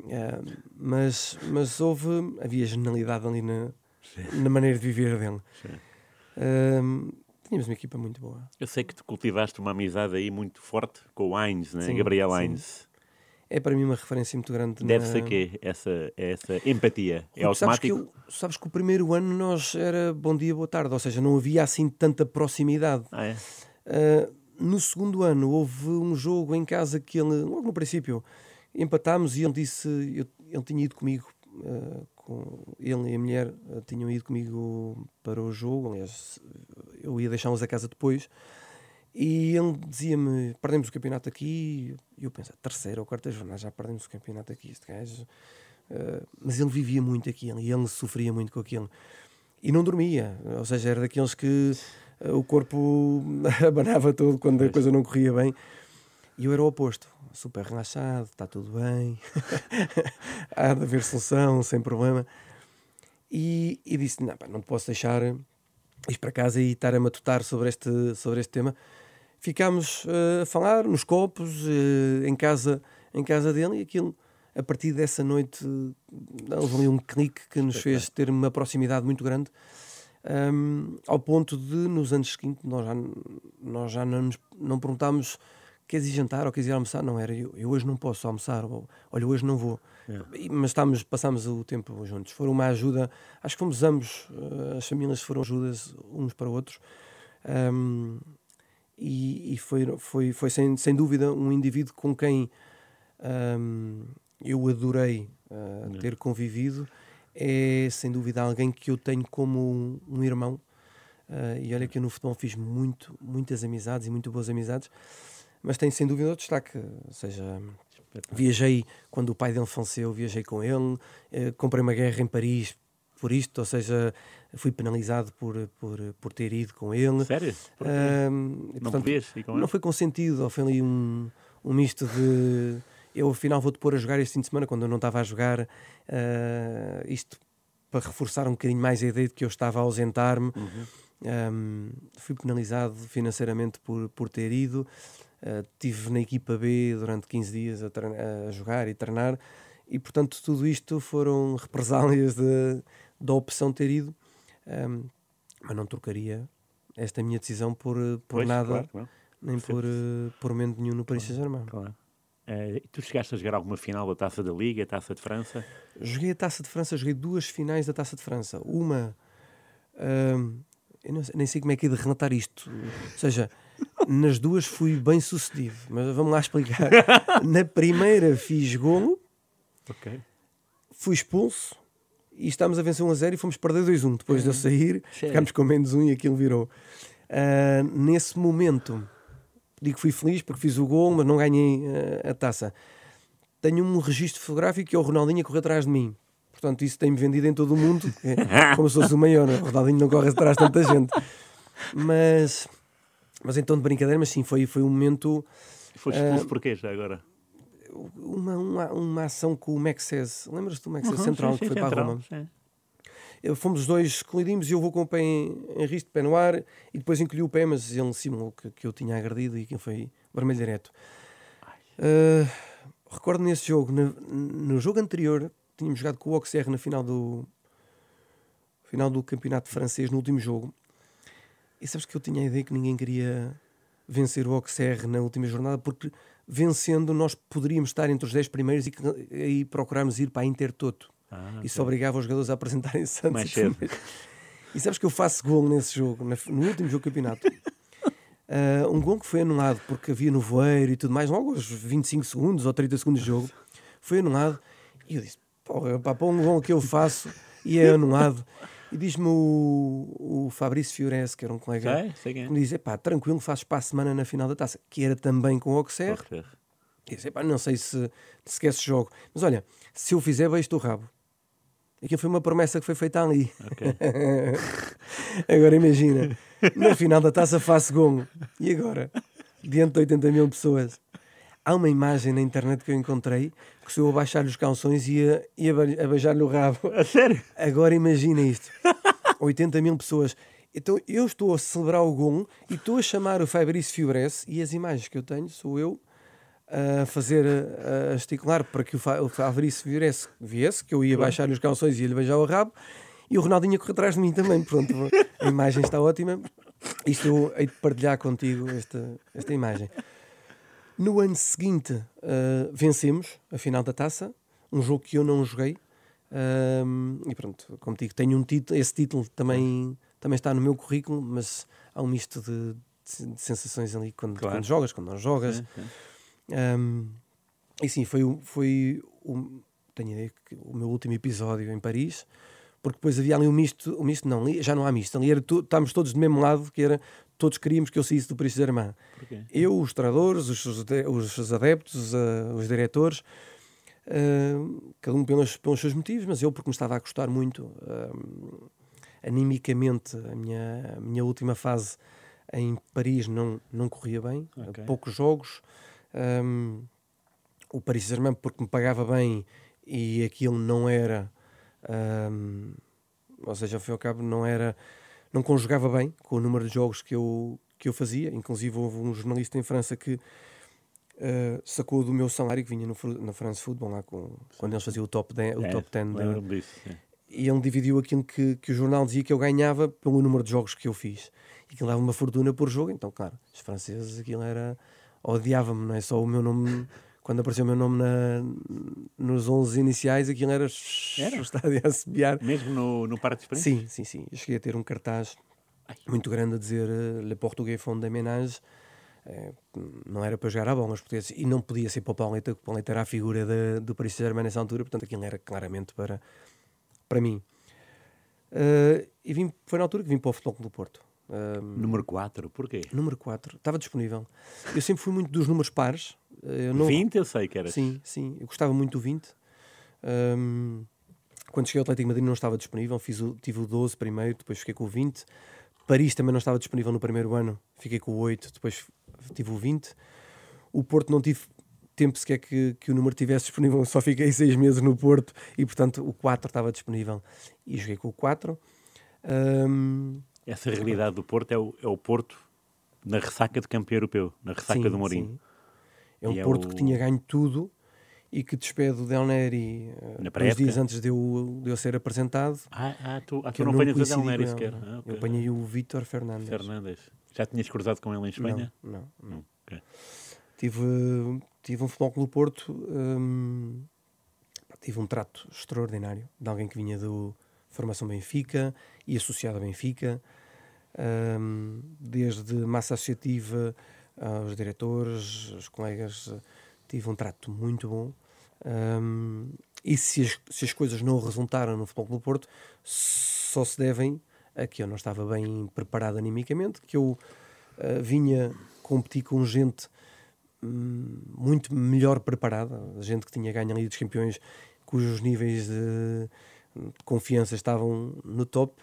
Uh, mas, mas houve, havia genialidade ali na, Sim. na maneira de viver dele. Um, tínhamos uma equipa muito boa. Eu sei que tu cultivaste uma amizade aí muito forte com o Heinz, né? Sim, Gabriel Heinz. É para mim uma referência muito grande. Deve-se na... a quê? Essa, essa empatia? É automático? Sabes que, eu, sabes que o primeiro ano nós era bom dia, boa tarde, ou seja, não havia assim tanta proximidade. Ah, é? Uh, no segundo ano houve um jogo em casa que ele, logo no princípio, empatámos e ele disse, eu, ele tinha ido comigo uh, com ele e a mulher uh, tinham ido comigo para o jogo, aliás, eu ia deixá-los a casa depois, e ele dizia-me: perdemos o campeonato aqui. E eu penso: terceira ou quarta jornada, já perdemos o campeonato aqui. Este gajo. Uh, mas ele vivia muito aquilo e ele sofria muito com aquilo. E não dormia, ou seja, era daqueles que o corpo abanava todo quando a coisa não corria bem. E eu era o oposto super relaxado, está tudo bem, há de haver solução, sem problema. E, e disse: não, pá, não te posso deixar ir para casa e estar a matutar sobre este, sobre este tema. Ficámos uh, a falar nos copos, uh, em, casa, em casa dele, e aquilo, a partir dessa noite, houve ali um clique que nos fez ter uma proximidade muito grande. Um, ao ponto de, nos anos seguintes, nós já, nós já não, nos, não perguntámos queres ir jantar ou queres ir almoçar? Não era, eu, eu hoje não posso almoçar, ou, olha, hoje não vou. É. Mas estamos, passámos o tempo juntos. Foram uma ajuda, acho que fomos ambos, uh, as famílias foram ajudas uns para outros. Um, e, e, foi, foi, foi sem, sem dúvida um indivíduo com quem um, eu adorei uh, ter convivido é sem dúvida alguém que eu tenho como um, um irmão. Uh, e olha que eu no futebol fiz muito, muitas amizades e muito boas amizades, mas tem sem dúvida o destaque. Ou seja, viajei quando o pai dele faleceu, viajei com ele, uh, comprei uma guerra em Paris por isto, ou seja, fui penalizado por, por, por ter ido com ele. Sério? Uh, não portanto, podias ir com ele? Não foi consentido, ou foi ali um, um misto de eu afinal vou-te pôr a jogar este fim de semana quando eu não estava a jogar. Uh, isto para reforçar um bocadinho mais a ideia de que eu estava a ausentar-me. Uhum. Um, fui penalizado financeiramente por, por ter ido. Uh, tive na equipa B durante 15 dias a, a, jogar e treinar, e portanto tudo isto foram represálias da opção de ter ido. Um, mas não trocaria esta minha decisão por, por pois, nada, claro, claro. nem por, por momento nenhum no Paris Saint-Germain. Claro. Uh, tu chegaste a jogar alguma final da Taça da Liga, Taça de França? Joguei a Taça de França, joguei duas finais da Taça de França. Uma, uh, eu não, nem sei como é que é de relatar isto. Ou seja, nas duas fui bem sucedido, mas vamos lá explicar. Na primeira fiz golo, okay. fui expulso e estávamos a vencer 1 a 0 e fomos perder 2 1. Depois de eu sair, ficámos com menos 1 e aquilo virou. Uh, nesse momento digo que fui feliz porque fiz o gol, mas não ganhei uh, a taça. Tenho um registro fotográfico que é o Ronaldinho a correr atrás de mim. Portanto, isso tem-me vendido em todo o mundo, é como se fosse o maior. Né? O Ronaldinho não corre atrás de tanta gente. Mas, mas então, de brincadeira, mas sim, foi, foi um momento. Foste expulso uh, porquê já agora? Uma, uma, uma ação com o Mexes. Lembras-te do Mexes uhum, Central sim, sim, que foi para Roma? Sim fomos os dois colidimos e eu vou com o pé em, em risco, pé no ar, e depois encolhi o pé, mas ele simulou que, que eu tinha agredido e que foi vermelho direto. Uh, recordo nesse jogo, no, no jogo anterior, tínhamos jogado com o Auxerre na final do final do campeonato francês, no último jogo, e sabes que eu tinha a ideia que ninguém queria vencer o Auxerre na última jornada, porque vencendo nós poderíamos estar entre os 10 primeiros e, e procurarmos ir para a Inter Toto. Ah, Isso obrigava os jogadores a apresentarem-se antes. Mais cedo. E sabes que eu faço gol nesse jogo, no último jogo do campeonato. Uh, um gol que foi anulado porque havia no voeiro e tudo mais, logo aos 25 segundos ou 30 segundos de jogo, foi anulado. E eu disse: Porra, pá, um gol que eu faço e é anulado. E diz-me o, o Fabrício Fiores, que era um colega, sei, sei é. me diz: pá, tranquilo, fazes para a semana na final da taça, que era também com o pá, não sei se, se esquece jogo, mas olha, se eu fizer, vejo-te o rabo. Aquilo foi uma promessa que foi feita ali. Okay. agora imagina, na final da taça faço gol. E agora? Diante de 80 mil pessoas. Há uma imagem na internet que eu encontrei que sou eu a baixar-lhe os calções e a, e a beijar-lhe o rabo. A sério? Agora imagina isto. 80 mil pessoas. Então eu estou a celebrar o gol e estou a chamar o Fabrício Fiores e as imagens que eu tenho sou eu a fazer, a, esticular para que o, Fa, o Fabrício viesse, viesse, que eu ia baixar os calções e ia lhe beijar o rabo, e o Ronaldinho a correr atrás de mim também. Pronto, a imagem está ótima. Isto eu hei de partilhar contigo esta, esta imagem. No ano seguinte, uh, vencemos a final da taça, um jogo que eu não joguei. Um, e pronto, como digo, tenho um título, esse título também, também está no meu currículo, mas há um misto de, de, de sensações ali quando, claro. quando, jogas, quando não jogas. Um, e sim, foi, foi o, tenho ideia que o meu último episódio em Paris, porque depois havia ali um misto, um misto não, já não há misto, ali era estávamos todos do mesmo lado, que era todos queríamos que eu saísse do Paris Saint-Germain. Eu, os treinadores, os, os adeptos, os, uh, os diretores, uh, cada um pelos, pelos seus motivos, mas eu porque me estava a gostar muito uh, animicamente a minha, a minha última fase em Paris não, não corria bem, okay. poucos jogos, um, o Paris Saint-Germain porque me pagava bem e aquilo não era um, ou seja, ao fim e ao cabo não era não conjugava bem com o número de jogos que eu, que eu fazia, inclusive houve um jornalista em França que uh, sacou do meu salário que vinha no, na France Football lá com, quando eles faziam o top 10, o é, top 10 da, disso, e ele dividiu aquilo que, que o jornal dizia que eu ganhava pelo número de jogos que eu fiz. E que dava uma fortuna por jogo, então claro, os franceses aquilo era odiava-me, não é só o meu nome. Quando apareceu o meu nome na, nos 11 iniciais, aquilo era, era? o estádio a assobiar. Mesmo no, no Parque de Sim, sim, sim. Eu cheguei a ter um cartaz Ai. muito grande a dizer uh, Le Portugais Fond de Ménage. É, não era para jogar a bola, mas podia ser, e não podia ser para o Pauleta, porque o Pauleta era a figura de, do Paris Saint-Germain nessa altura, portanto aquilo era claramente para, para mim. Uh, e vim, foi na altura que vim para o Futebol do Porto. Uh, número 4, porquê? Número 4, estava disponível. Eu sempre fui muito dos números pares. Eu não... 20 eu sei que era. Sim, sim, eu gostava muito do 20. Um, quando cheguei ao Atlético Madrid não estava disponível, fiz o, tive o 12 primeiro, depois fiquei com o 20. Paris também não estava disponível no primeiro ano, fiquei com o 8, depois tive o 20. O Porto não tive tempo sequer que, que o número tivesse disponível, só fiquei seis meses no Porto e, portanto, o 4 estava disponível e joguei com o 4. Um... Essa realidade do Porto é o, é o Porto na ressaca de campeão europeu, na ressaca sim, do Mourinho. Sim. É um e é Porto é o... que tinha ganho tudo e que despede o Del Neri uh, dias antes de eu, de eu ser apresentado. Ah, ah tu, ah, tu não apanhas o Del Neri sequer. Ah, okay. Eu apanhei o Vítor Fernandes. Fernandes. Já tinhas cruzado com ele em Espanha? Não, não. não. Okay. Tive, tive um futebol do Porto, um, tive um trato extraordinário de alguém que vinha do Formação Benfica e associado a Benfica, um, desde massa associativa aos diretores, aos colegas tive um trato muito bom. Um, e se as, se as coisas não resultaram no Futebol do Porto, só se devem a que eu não estava bem preparado animicamente, que eu uh, vinha competir com gente um, muito melhor preparada, gente que tinha ganho ali dos campeões, cujos níveis de, de confiança estavam no top,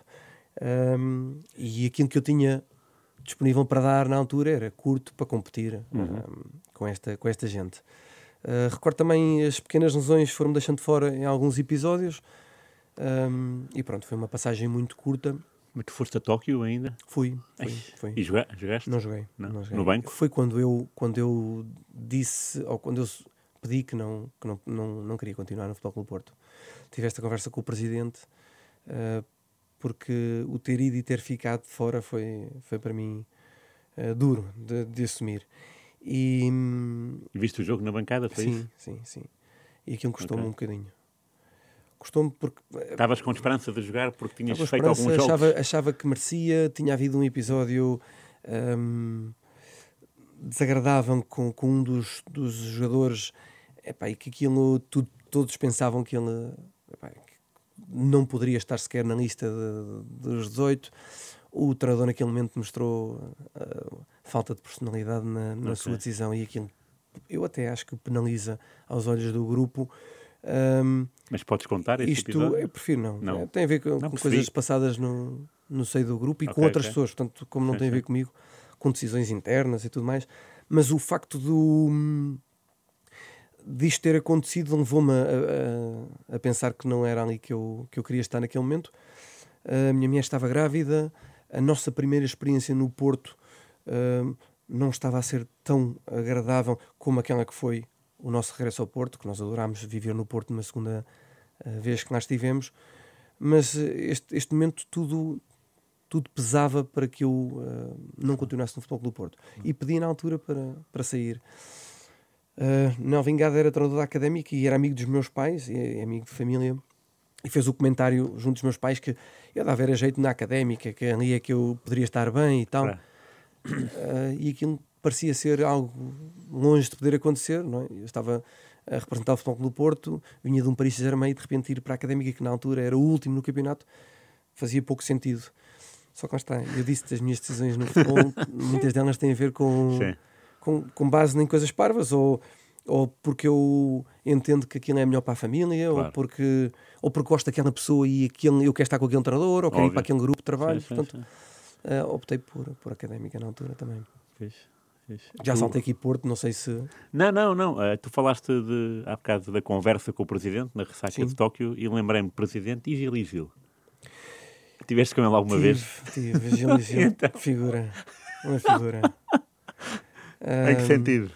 um, e aquilo que eu tinha disponível para dar na altura era curto para competir uhum. um, com, esta, com esta gente. Uh, recordo também as pequenas lesões foram-me deixando fora em alguns episódios um, e pronto, foi uma passagem muito curta. Mas tu foste a Tóquio ainda? Fui, fui, fui. E jogaste? Não joguei, não. não joguei. No banco? Foi quando eu, quando eu disse, ou quando eu pedi que não, que não, não, não queria continuar no Futebol Clube Porto. Tive esta conversa com o Presidente uh, porque o ter ido e ter ficado fora foi, foi para mim uh, duro de, de assumir. E, e viste o jogo na bancada, foi sim, isso? Sim, sim. E aquilo custou-me okay. um bocadinho. Custou-me porque. Eh, Estavas com esperança de jogar porque tinhas feito alguns jogos? Achava, achava que merecia, tinha havido um episódio um, desagradável com, com um dos, dos jogadores epá, e que aquilo tudo, todos pensavam que ele epá, não poderia estar sequer na lista de, dos 18 o treinador naquele momento mostrou uh, falta de personalidade na, na okay. sua decisão e aquilo eu até acho que penaliza aos olhos do grupo. Um, Mas podes contar isto? Episódio? Eu prefiro não. não. Tem a ver com, com coisas passadas no, no seio do grupo e okay, com outras okay. pessoas, portanto, como não tem a ver comigo, com decisões internas e tudo mais. Mas o facto do disto ter acontecido levou-me a, a, a, pensar que não era ali que eu, que eu queria estar naquele momento. A minha mulher estava grávida, a nossa primeira experiência no Porto uh, não estava a ser tão agradável como aquela que foi o nosso regresso ao Porto, que nós adorámos viver no Porto numa segunda uh, vez que lá estivemos, mas este, este momento tudo tudo pesava para que eu uh, não continuasse no Futebol do Porto. E pedi na altura para, para sair. Uh, não, Vingado era treinador da académica e era amigo dos meus pais, e amigo de família e fez o comentário junto dos meus pais que eu dava era jeito na académica, que ali é que eu poderia estar bem e tal. Uh, e aquilo parecia ser algo longe de poder acontecer, não é? Eu estava a representar o Futebol do Porto, vinha de um Paris Saint-Germain e de repente ir para a académica, que na altura era o último no campeonato, fazia pouco sentido. Só que lá está, eu disse das minhas decisões no futebol, muitas delas têm a ver com, com, com base em coisas parvas ou ou porque eu entendo que aquilo é melhor para a família, claro. ou, porque, ou porque gosto daquela pessoa e aquele, eu quero estar com aquele treinador, ou quero ir para aquele grupo de trabalho. Sim, Portanto, sim, sim. Uh, optei por, por académica na altura também. Já saltei aqui Porto, não sei se. Não, não, não. Uh, tu falaste de, há bocado da conversa com o presidente na ressaca de Tóquio e lembrei-me, presidente e Gil e Gil. Tiveste com ele alguma tive, vez? Tive, Gil e Gil. então... Figura. Uma figura. Em que sentido?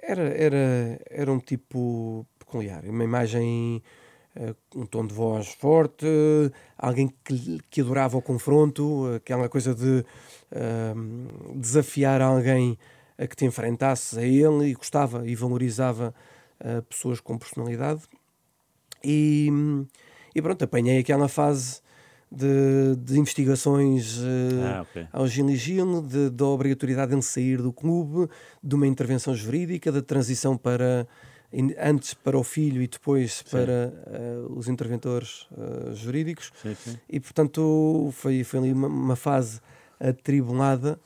Era, era, era um tipo peculiar, uma imagem, uh, um tom de voz forte, alguém que, que adorava o confronto, aquela coisa de uh, desafiar alguém a que te enfrentasses a ele e gostava e valorizava uh, pessoas com personalidade. E, e pronto, apanhei aquela fase de, de investigações uh, ah, okay. ao Gil e Gil, de, da obrigatoriedade de sair do clube, de uma intervenção jurídica, da transição para antes para o filho e depois sim. para uh, os interventores uh, jurídicos. Sim, sim. E portanto foi, foi ali uma, uma fase atribulada.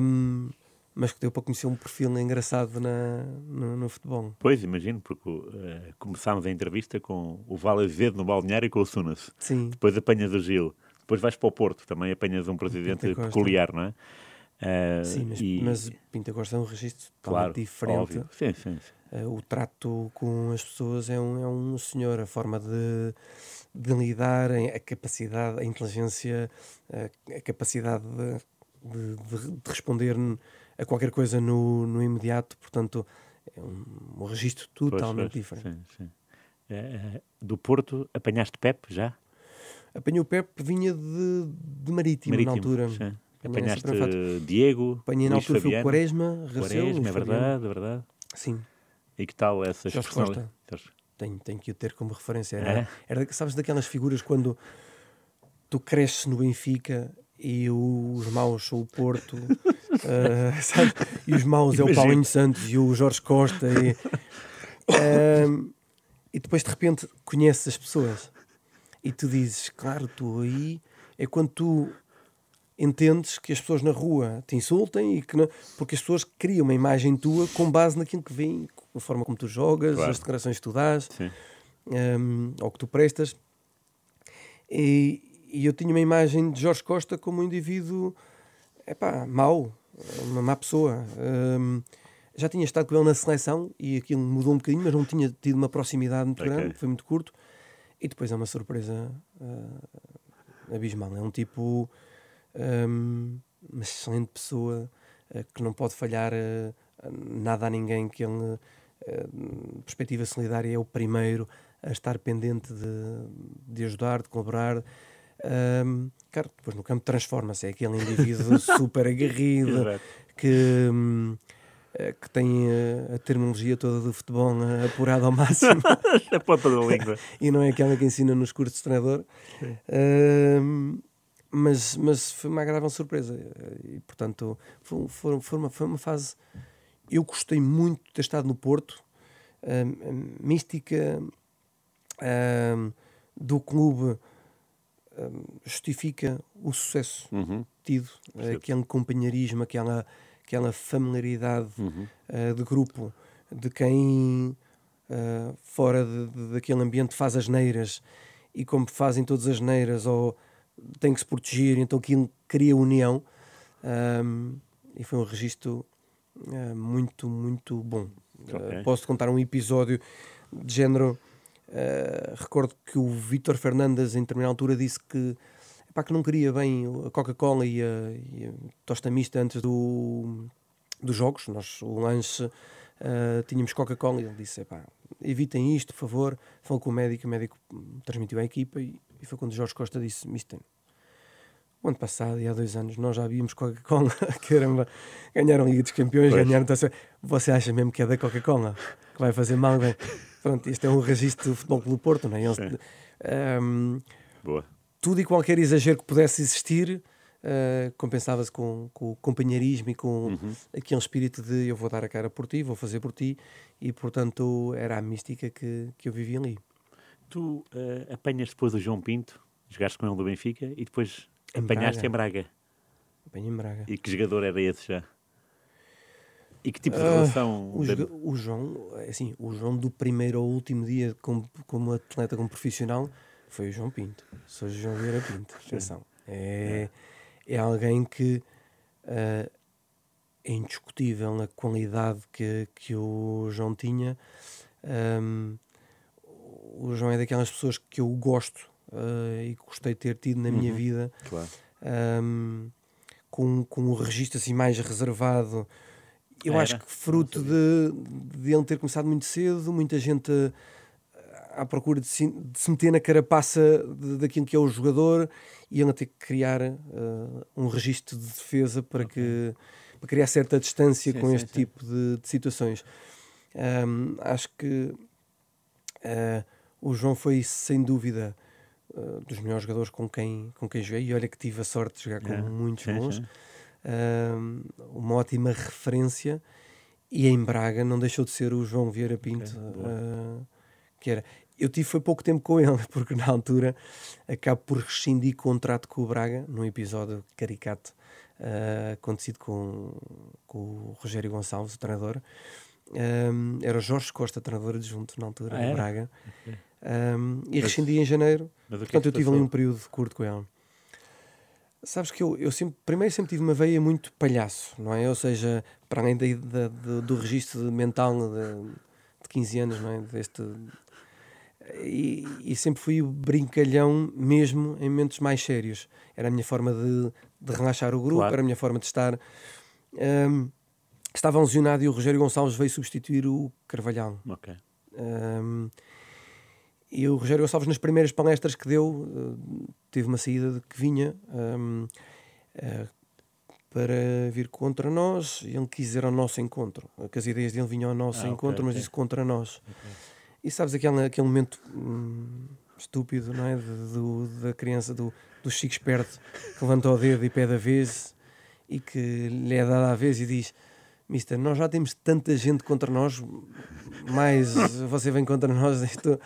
Um, mas que deu para conhecer um perfil engraçado na, no, no futebol. Pois, imagino, porque uh, começámos a entrevista com o Vale Azevedo no balneário e com o Sunas. Sim. Depois apanhas o Gil. Depois vais para o Porto, também apanhas um presidente peculiar, não é? Uh, sim, mas, e... mas Pinta Costa é um registro claro, diferente. Sim, sim, sim. Uh, o trato com as pessoas é um, é um senhor, a forma de, de lidar, a capacidade, a inteligência, a, a capacidade de, de, de responder a qualquer coisa no, no imediato, portanto é um, um registro totalmente pois, pois, diferente. Sim, sim. É, é, do Porto apanhaste Pep já? Apanhei o Pep, vinha de, de Marítimo, Marítimo na altura. Sim. Apanhaste Diego, Apanhei na altura foi o Quaresma, Raceu, Quaresma, é verdade, é verdade. Sim. E que tal essa Jorge Costa. Tenho, tenho que o ter como referência. Era, é? era, sabes, daquelas figuras quando tu cresces no Benfica e os maus são o Porto, uh, sabe? e os maus é o Paulinho Santos e o Jorge Costa. E, uh, e depois de repente conheces as pessoas e tu dizes, claro, tu aí é quando tu entendes que as pessoas na rua te insultem e que não, porque as pessoas criam uma imagem tua com base naquilo que vem, a forma como tu jogas, claro. as declarações que tu dás um, ehm, ou que tu prestas. E, e eu tinha uma imagem de Jorge Costa como um indivíduo epá, mau, uma má pessoa. Um, já tinha estado com ele na seleção e aquilo mudou um bocadinho, mas não tinha tido uma proximidade muito okay. grande, foi muito curto. E depois é uma surpresa uh, abismal. É um tipo, um, uma excelente pessoa uh, que não pode falhar uh, nada a ninguém, que ele, perspectiva solidária, é o primeiro a estar pendente de, de ajudar, de colaborar. Um, cara, depois no campo transforma-se, é aquele indivíduo super aguerrido que, um, eh, que tem a, a, terminologia toda do futebol uh, apurada ao máximo. a ponta da língua. e não é aquela que ensina nos cursos de treinador. Uh, mas, mas foi uma agradável surpresa. E, portanto, foi, foi, foi, uma, foi uma fase. Eu gostei muito de ter estado no Porto. Mística do clube justifica o sucesso uhum. tido, aquele companheirismo, aquela, aquela familiaridade uhum. uh, de grupo, de quem uh, fora de, de, daquele ambiente faz as neiras e como fazem todas as neiras ou tem que se proteger, então aquilo cria união um, e foi um registro uh, muito, muito bom. Okay. posso contar um episódio de género Uh, recordo que o Vítor Fernandes, em determinada altura, disse que, epá, que não queria bem a Coca-Cola e, e, a tosta mista antes do, dos jogos. Nós, o lanche, uh, tínhamos Coca-Cola e ele disse: epá, evitem isto, por favor. Falou com o médico, o médico transmitiu à equipa e, e foi quando o Jorge Costa disse: Mister, o ano passado e há dois anos nós já víamos Coca-Cola, caramba, ganharam a Liga dos Campeões, pois. ganharam. Você acha mesmo que é da Coca-Cola que vai fazer mal? Bem? Pronto, este é um registro do Futebol Clube Porto, não é? Um, Boa. Tudo e qualquer exagero que pudesse existir uh, compensava-se com, com, o companheirismo e com uhum. aquele espírito de eu vou dar a cara por ti, vou fazer por ti, e portanto era a mística que, que eu vivia ali. Tu uh, apanhas depois o João Pinto, jogaste com ele do Benfica e depois em apanhaste Braga. em Braga. Apanhei em Braga. E que jogador era esse já? E que tipo de relação? Uh, o, o, João, assim, o João do primeiro ao último dia como, como atleta, como profissional, foi o João Pinto. Sou o João Vieira Pinto. Atenção. É, é alguém que uh, é indiscutível na qualidade que, que o João tinha. Um, o João é daquelas pessoas que eu gosto uh, e gostei de ter tido na minha uhum. vida. Claro. Um, com, com um registro assim mais reservado eu Era. acho que fruto de, de ele ter começado muito cedo, muita gente eh, à procura de se, de se meter na carapaça de, daquilo que é o jogador e ele ter que criar uh, um registro de defesa para, okay. que, para criar certa distância sim, com sim, este sim. tipo de, de situações. Um, acho que uh, o João foi, sem dúvida, uh, dos melhores jogadores com quem, com quem joguei, e olha que tive a sorte de jogar com É, muitos bons. Um, uma ótima referência. E em Braga não deixou de ser o João Vieira Pinto boa. uh, que era. Eu tive foi pouco tempo com ele porque na altura acabo por rescindir contrato com o Braga num episódio caricato uh, acontecido com, com o Rogério Gonçalves o treinador. Um, era o Jorge Costa treinador adjunto na altura Ah, do? Braga. Um, e rescindi em janeiro. é Portanto, que eu tive ali um período curto com ele. Sabes que eu, eu sempre, primeiro sempre tive uma veia muito palhaço, não é? Ou seja, para além da, da- do, do registro mental de, de 15 anos, não é? Deste, e, e sempre fui brincalhão mesmo em momentos mais sérios. Era a minha forma de, de relaxar o grupo, Claro. era a minha forma de estar. Ahm, estava lesionado e o Rogério Gonçalves veio substituir o Carvalhal. Ok. Um, e o Rogério Gonçalves, nas primeiras palestras que deu, uh, teve uma saída de que vinha um, uh, para vir contra nós. e Ele quis ir ao nosso encontro. Que as ideias dele vinham ao nosso Ah, encontro, mas ok. disse contra nós. E sabes aquele, aquele momento hum, estúpido, não é? De- do, da criança, do, do Chico Esperto, que levanta o dedo e pede a vez e que lhe é dada a vez e diz: Mister, nós já temos tanta gente contra nós, mais você vem contra nós. Isto...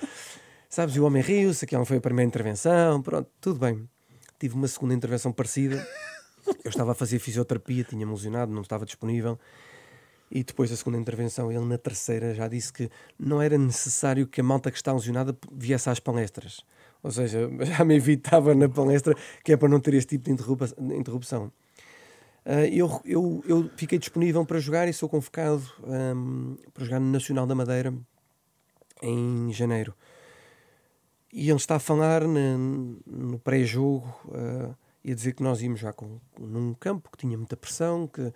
Sabes, o homem riu-se, aquela foi a primeira intervenção, pronto, tudo bem. Tive uma segunda intervenção parecida. Eu estava a fazer fisioterapia, tinha-me lesionado, não estava disponível. E depois da segunda intervenção, ele na terceira já disse que não era necessário que a malta que está lesionada viesse às palestras. Ou seja, já me evitava na palestra, que é para não ter este tipo de interrupção. Ah, eu, eu, eu fiquei disponível para jogar e sou convocado ahm, para jogar no Nacional da Madeira em janeiro. E ele está a falar na- no pré-jogo ah, e a dizer que nós íamos já com, num campo que tinha muita pressão, que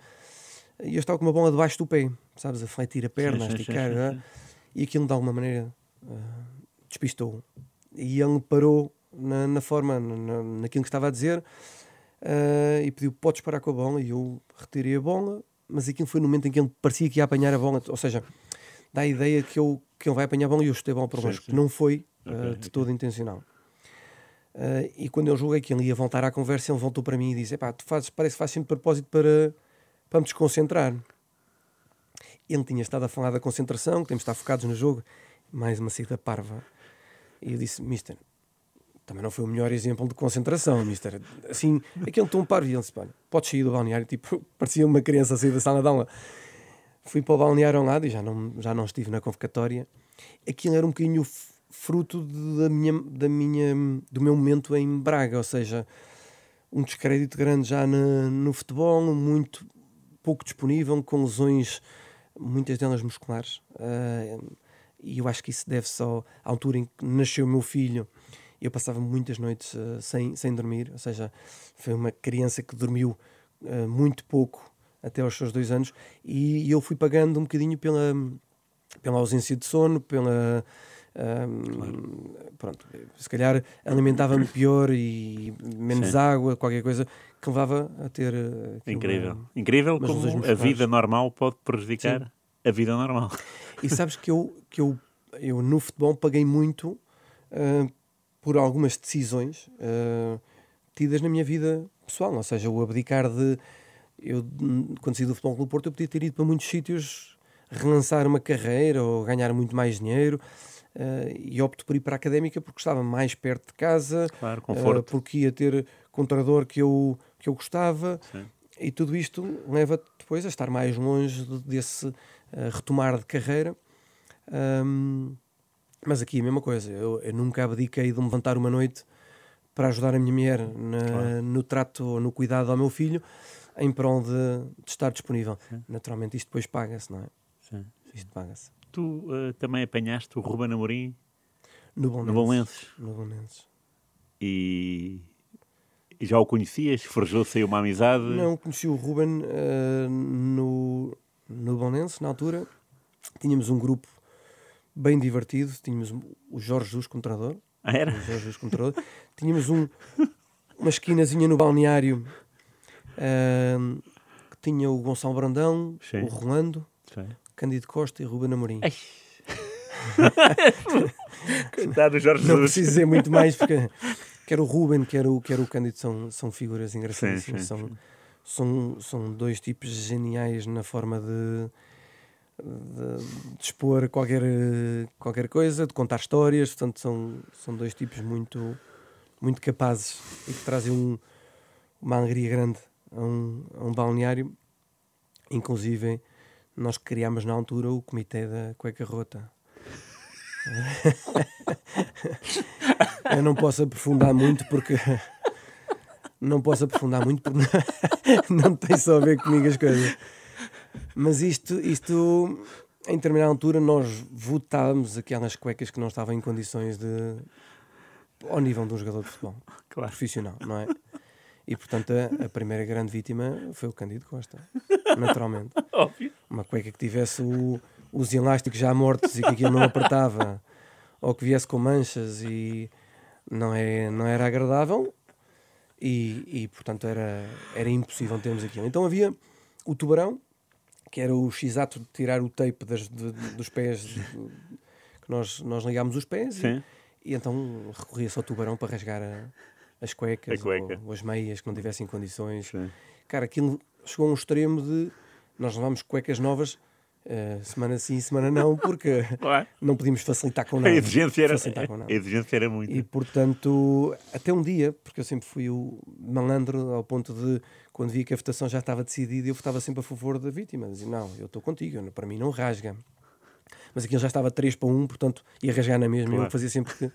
e eu estava com uma bola debaixo do pé, sabes, a fletir a perna, Sim, a esticar, sim, sim, sim. e aquilo de alguma maneira ah, despistou. E ele parou na, na forma, na, naquilo que estava a dizer, ah, e pediu: Podes parar com a bola? E eu retirei a bola, mas aquilo foi no momento em que ele parecia que ia apanhar a bola, ou seja, dá a ideia que, eu, que ele vai apanhar a bola e eu chutei a bola para sim. que não foi ah, Ok, de todo intencional. Ah, e quando eu julguei que ele ia voltar à conversa, ele voltou para mim e disse: Epá, tu fazes, parece que faz sempre propósito para, para me desconcentrar. Ele tinha estado a falar da concentração, que temos de estar focados no jogo, mais uma saída parva. E eu disse: Mister, também não foi o melhor exemplo de concentração, Mister. Assim, aquele tom parvo. E ele disse: Olha, podes sair do balneário. Tipo, parecia uma criança a sair da sala de aula. Fui para o balneário ao lado e já não, já não estive na convocatória. Aquilo era um bocadinho fruto da minha, da minha, do meu momento em Braga, ou seja, um descrédito grande já na- no futebol, muito pouco disponível, com lesões, muitas delas musculares. Ah, e eu acho que isso deve só à altura em que nasceu meu filho. Eu passava muitas noites ah, sem, sem dormir, ou seja, foi uma criança que dormiu ah, muito pouco até aos seus dois anos, e eu fui pagando um bocadinho pela, pela ausência de sono, pela. Ahm, pronto, se calhar alimentava-me pior e menos Sim. água, qualquer coisa que levava a ter. aquilo, Incrível. ah, Incrível como a vida normal pode prejudicar a vida normal. E sabes que eu, que eu, eu no futebol paguei muito ah, por algumas decisões ah, tidas na minha vida pessoal, ou seja, o abdicar de. Eu, quando saí do Futebol Clube do Porto, eu podia ter ido para muitos sítios relançar uma carreira ou ganhar muito mais dinheiro ah, e opto por ir para a académica porque estava mais perto de casa, Claro, conforto. porque ia ter com um treinador que eu, que eu gostava Sim. e tudo isto leva depois a estar mais longe de- desse ah, retomar de carreira. Ahm, mas aqui a mesma coisa, eu, eu nunca abdiquei de me levantar uma noite para ajudar a minha mulher na- Claro. no trato ou no cuidado ao meu filho em prol de, de estar disponível. Sim. Naturalmente isto depois paga-se, não é? Sim. Isto paga-se. Tu eh, também apanhaste o Ruben Amorim No Bolonenses. no Bolonenses Bolonenses. e, e já o conhecias? Forjou-se aí uma amizade? Não, conheci o Ruben ah, no, no Bolonense, na altura. Tínhamos um grupo bem divertido. Tínhamos o Jorge Jesus como treinador. Ah, era? o Jorge Jesus como treinador. Tínhamos um, uma esquinazinha no balneário ah, que tinha o Gonçalo Brandão, Sim. o Rolando, Sim. Cândido Costa e Ruben Amorim. Ai, Coitado Jorge Não Jesus. preciso dizer muito mais, porque quer o Ruben, quer o, quer o Cândido são, são figuras engraçadíssimas. sim, são, São, são dois tipos geniais na forma de, de, de expor qualquer, qualquer coisa, de contar histórias. Portanto, são, são dois tipos muito, muito capazes e que trazem um, uma alegria grande a um, a um balneário. Inclusive, nós criámos na altura o comitê da cueca rota. Eu não posso aprofundar muito porque não posso aprofundar muito porque não tem só a ver comigo as coisas. Mas isto, isto em determinada altura nós votávamos aquelas cuecas que não estavam em condições de ao nível de um jogador de futebol Claro. profissional, não é? E portanto a, a primeira grande vítima foi o Cândido Costa, naturalmente. Óbvio. Uma cueca que tivesse o- os elásticos já mortos e que aquilo não apertava, ou que viesse com manchas e não, é, não era agradável e, e portanto era, era impossível termos aquilo. Então havia o tubarão, que era o x-ato de tirar o tape das- de- dos pés, de- que nós, nós ligámos os pés e, e então recorria-se ao tubarão para rasgar a- as cuecas A cueca. Ou, ou as meias que não tivessem condições. Sim. Cara, aquilo chegou a um extremo de nós levámos cuecas novas eh, semana sim, semana não, porque Claro. não podíamos facilitar com A nada. exigência era, a exigência era muito. E portanto, até um dia, porque eu sempre fui o malandro ao ponto de quando vi que a votação já estava decidida, eu votava sempre a favor da vítima. Dizia, não, eu estou contigo, para mim não rasga. Mas aquilo já estava 3 para 1, portanto ia rasgar na mesma. Claro. Eu fazia sempre que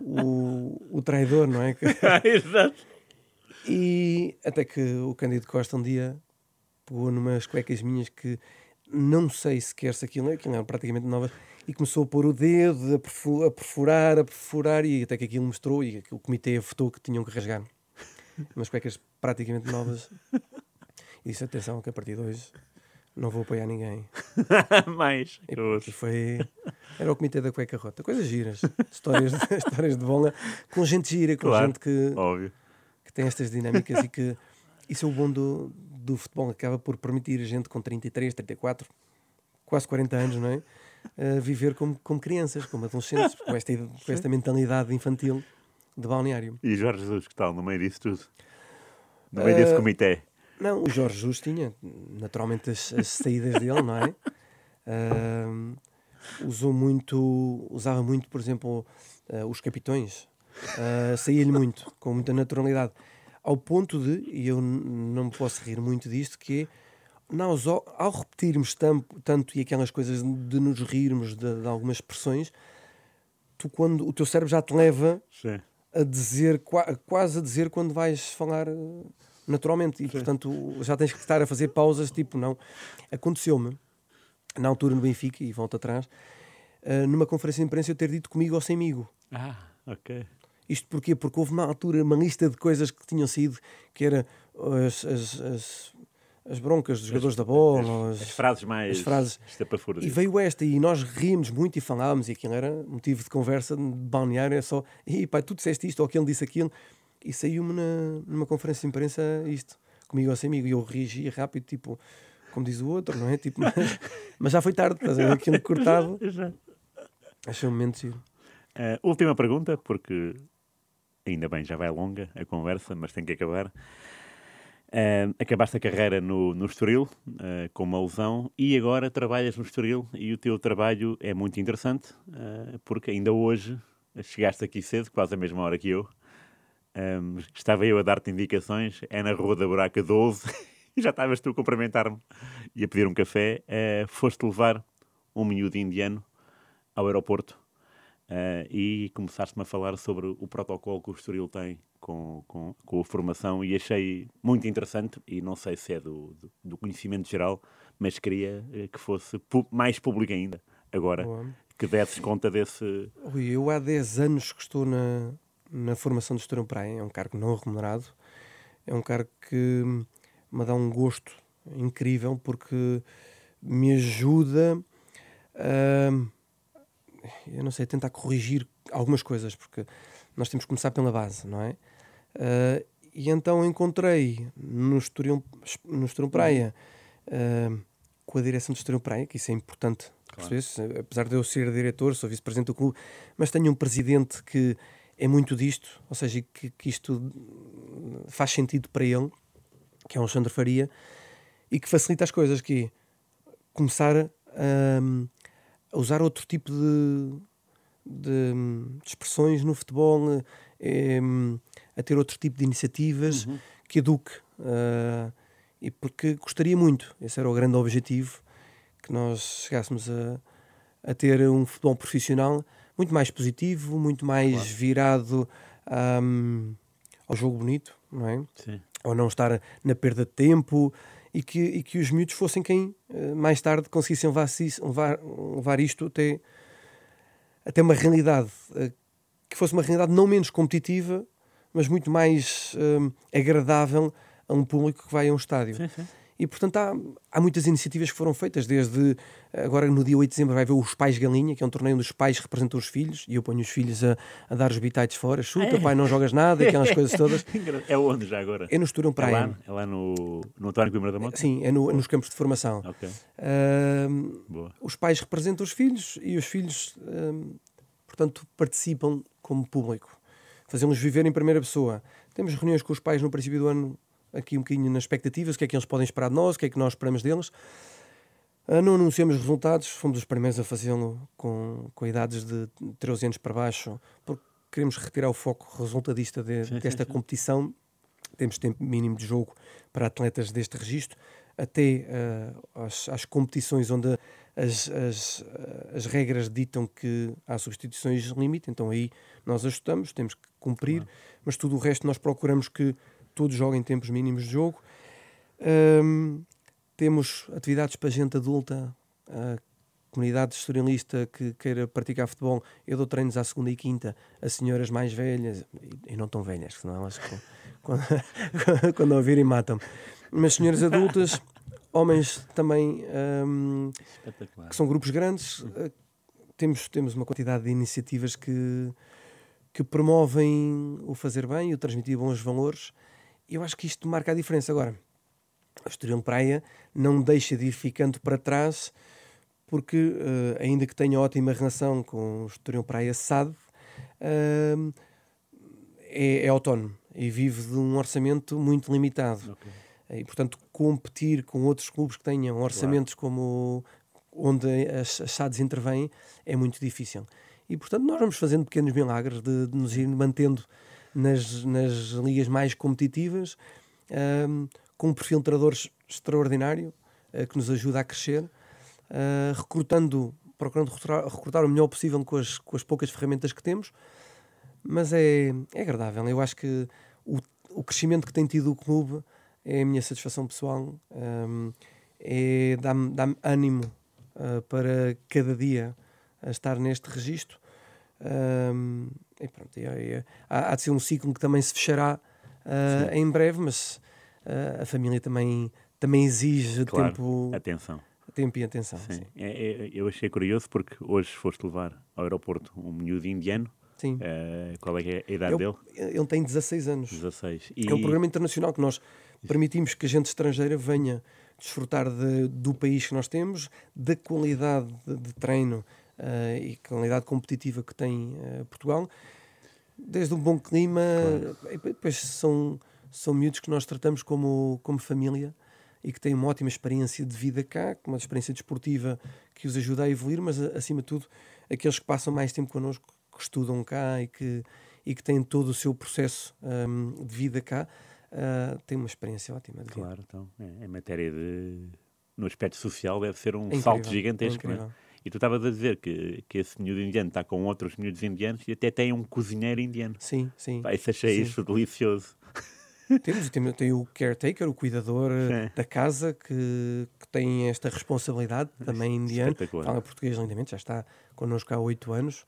o, o traidor, não é? Exato. E até que o Cândido Costa um dia pegou numas cuecas minhas que não sei sequer se aquilo, aquilo eram praticamente novas e começou a pôr o dedo, a, perfu- a perfurar, a perfurar e até que aquilo mostrou e o comitê votou que tinham que rasgar. Umas cuecas praticamente novas. E disse, atenção que a partir de hoje não vou apoiar ninguém. Mais. E, foi... Era o comitê da cueca rota. Coisas giras. Histórias, de- histórias de bola com gente gira, com Claro. gente que Óbvio. que tem estas dinâmicas e que isso é o bom do, do futebol, acaba por permitir a gente com 33, 34, quase 40 anos, não é? Viver como, como crianças, como adolescentes, com esta, com esta mentalidade infantil de balneário. E Jorge Jesus, que tal no meio disso tudo? No meio desse Eh, comitê. Não, o Jorge Jus tinha naturalmente as, as saídas dele, não é? Ahm, usou muito, usava muito, por exemplo, ah, os capitões. Ah, Saía-lhe muito, com muita naturalidade. Ao ponto de, e eu não me posso rir muito disto, que é, nós ao, ao repetirmos tam- tanto e aquelas coisas de nos rirmos de, de algumas expressões, tu quando o teu cérebro já te leva Sim. a dizer, qua- quase a dizer quando vais falar naturalmente. E, portanto, já tens que estar a fazer pausas, tipo, não. Aconteceu-me, na altura no Benfica, e volto atrás, eh, numa conferência de imprensa eu ter dito comigo ou semigo. Ah, ok. Isto porquê? Porque houve uma altura uma lista de coisas que tinham saído, que era as, as, as, as broncas dos jogadores da bola, As as- frases mais as frases. e veio esta, e nós rimos muito e falávamos, e aquilo era motivo de conversa, de balneário, é só, e pai, tu disseste isto, ou aquele disse aquilo, e saiu-me numa conferência de imprensa isto, comigo ou sem amigo, e eu reagi rápido, tipo, como diz o outro, não é? Tipo, mas, mas já foi tarde, estás a ver aquilo cortado, Exato. achei um momento giro. Eh, última pergunta, porque ainda bem, já vai longa a conversa, mas tem que acabar. Eh, acabaste a carreira no, no Estoril, eh, com uma lesão, e agora trabalhas no Estoril, e o teu trabalho é muito interessante, porque ainda hoje chegaste aqui cedo, quase a mesma hora que eu. Um, estava eu a dar-te indicações, é na Rua da Buraca 12, e já estavas tu a cumprimentar-me e a pedir um café. Eh, foste levar um miúdo indiano ao aeroporto eh, e começaste-me a falar sobre o protocolo que o Estoril tem com, com, com a formação e achei muito interessante e não sei se é do, do, do conhecimento geral, mas queria eh, que fosse pu- mais público ainda, agora, Boa. que desses conta desse... Rui, eu há 10 anos que estou na, na formação do Estoril Praia, é um cargo não remunerado, é um cargo que me dá um gosto incrível porque me ajuda a, eu não sei, tentar corrigir algumas coisas, porque nós temos que começar pela base, não é? Ah, e então encontrei no Estoril, no Estoril Praia, ah, com a direção do Estoril Praia, que isso é importante Claro. Apesar de eu ser diretor, sou vice-presidente do clube, mas tenho um presidente que é muito disto, ou seja, que, que isto faz sentido para ele, que é o Alexandre Faria, e que facilita as coisas, que é começar a, a usar outro tipo de, de, de expressões no futebol, é, a ter outro tipo de iniciativas uhum. que eduque. Uh, e porque gostaria muito, esse era o grande objetivo, que nós chegássemos a, a ter um futebol profissional muito mais positivo, muito mais claro. virado um, ao jogo bonito, não é? Sim. Ou não estar na perda de tempo e que, e que os miúdos fossem quem uh, mais tarde conseguissem levar, levar, levar isto até, até uma realidade uh, que fosse uma realidade não menos competitiva, mas muito mais um, agradável a um público que vai a um estádio. Sim, sim. E, portanto, há, há muitas iniciativas que foram feitas, desde agora no dia 8 de dezembro vai haver os Pais Galinha, que é um torneio onde os pais representam os filhos, e eu ponho os filhos a, a dar os bitites fora, chuta, é. pai, não jogas nada, aquelas coisas todas. É onde já agora? É no Esturão Praia. É lá, é lá no, no António Coimbra da Mota? Sim, é no, nos campos de formação. Okay. Uh, os pais representam os filhos e os filhos, uh, portanto, participam como público. Fazemos viver em primeira pessoa. Temos reuniões com os pais no princípio do ano aqui um bocadinho nas expectativas, o que é que eles podem esperar de nós, o que é que nós esperamos deles. Uh, não anunciamos resultados, fomos os primeiros a fazê-lo com, com idades de 13 anos para baixo, porque queremos retirar o foco resultadista de, sim, desta sim, competição. Sim. Temos tempo mínimo de jogo para atletas deste registro, até uh, às, às, competições onde as, as, as, regras ditam que há substituições limite, então aí nós ajustamos, temos que cumprir, claro. mas tudo o resto nós procuramos que todos joguem tempos mínimos de jogo. Um, temos atividades para gente adulta, a comunidade estorilista que queira praticar futebol. Eu dou treinos à segunda e quinta a senhoras mais velhas, e não tão velhas, senão elas quando, quando ouvirem matam-me. Mas senhoras adultas, homens também, um, que são grupos grandes. Uh, temos, temos uma quantidade de iniciativas que, que promovem o fazer bem e o transmitir bons valores eu acho que isto marca a diferença. Agora, o Estoril Praia não deixa de ir ficando para trás, porque, uh, ainda que tenha ótima relação com o Estoril Praia SAD, uh, é, é, autónomo e vive de um orçamento muito limitado. Okay. E, portanto, competir com outros clubes que tenham orçamentos claro. como onde as, as SADs intervêm é muito difícil. E, portanto, nós vamos fazendo pequenos milagres de, de nos ir mantendo nas, nas ligas mais competitivas, um, com um perfil de treinadores extraordinário uh, que nos ajuda a crescer, uh, recrutando, procurando recrutar, recrutar, o melhor possível com as, com as poucas ferramentas que temos, mas é, é agradável. Eu acho que o, o crescimento que tem tido o clube é a minha satisfação pessoal, um, é, dá-me dá ânimo uh, para cada dia estar neste registro. Um, e pronto, e, e, há, há, de ser um ciclo que também se fechará uh, em breve, mas uh, a família também, também exige claro, tempo. Atenção. Tempo e atenção. Sim. sim. É, é, eu achei curioso porque hoje foste levar ao aeroporto um miúdo indiano. Sim. Uh, qual é, é a idade dele? Ele tem 16 anos. 16. E... É um programa internacional que nós permitimos que a gente estrangeira venha desfrutar de, do país que nós temos, da qualidade de, de treino uh, e qualidade competitiva que tem uh, Portugal, desde um bom clima, claro. depois são, são miúdos que nós tratamos como, como família e que têm uma ótima experiência de vida cá, uma experiência desportiva que os ajuda a evoluir, mas acima de tudo, aqueles que passam mais tempo connosco, que estudam cá e que, e que têm todo o seu processo um, de vida cá, uh, têm uma experiência ótima. claro, então, é, em matéria de. No aspecto social, deve ser um é salto gigantesco. É e tu estavas a dizer que, que esse miúdo indiano está com outros miúdos indianos e até tem um cozinheiro indiano. Sim, sim. Pá, isso achei sim. isso delicioso. Temos, tem, tem o caretaker, o cuidador da casa, que, que tem esta responsabilidade, também indiano. Fala português lindamente, já está connosco há oito anos.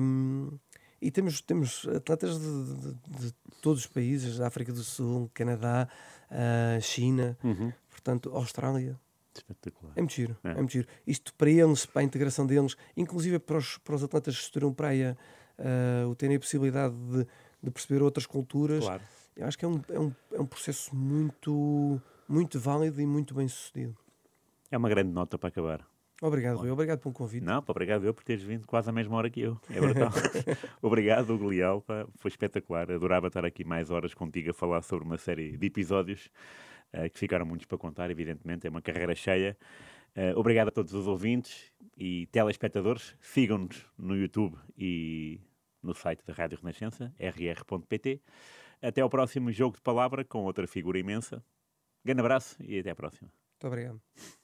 Um, e temos, temos atletas de, de, de, todos os países, da África do Sul, Canadá, uh, China, uhum. portanto, Austrália. Espetacular. É muito giro, é. é muito giro. Isto para eles, para a integração deles, inclusive para os, para os atletas que estudam praia, uh, o terem a possibilidade de, de perceber outras culturas, claro. eu acho que é um, é, um, é um processo muito, muito válido e muito bem sucedido. É uma grande nota para acabar. Obrigado, Rui. Obrigado pelo convite. Não, obrigado eu por teres vindo quase a mesma hora que eu. É brutal. obrigado, Hugo Leal. Foi espetacular. Adorava estar aqui mais horas contigo a falar sobre uma série de episódios uh, que ficaram muitos para contar, evidentemente. É uma carreira cheia. Uh, obrigado a todos os ouvintes e telespectadores. Sigam-nos no YouTube e no site da Rádio Renascença, rr.pt. Até ao próximo Jogo de Palavra com outra figura imensa. Grande abraço e até à próxima. Muito obrigado.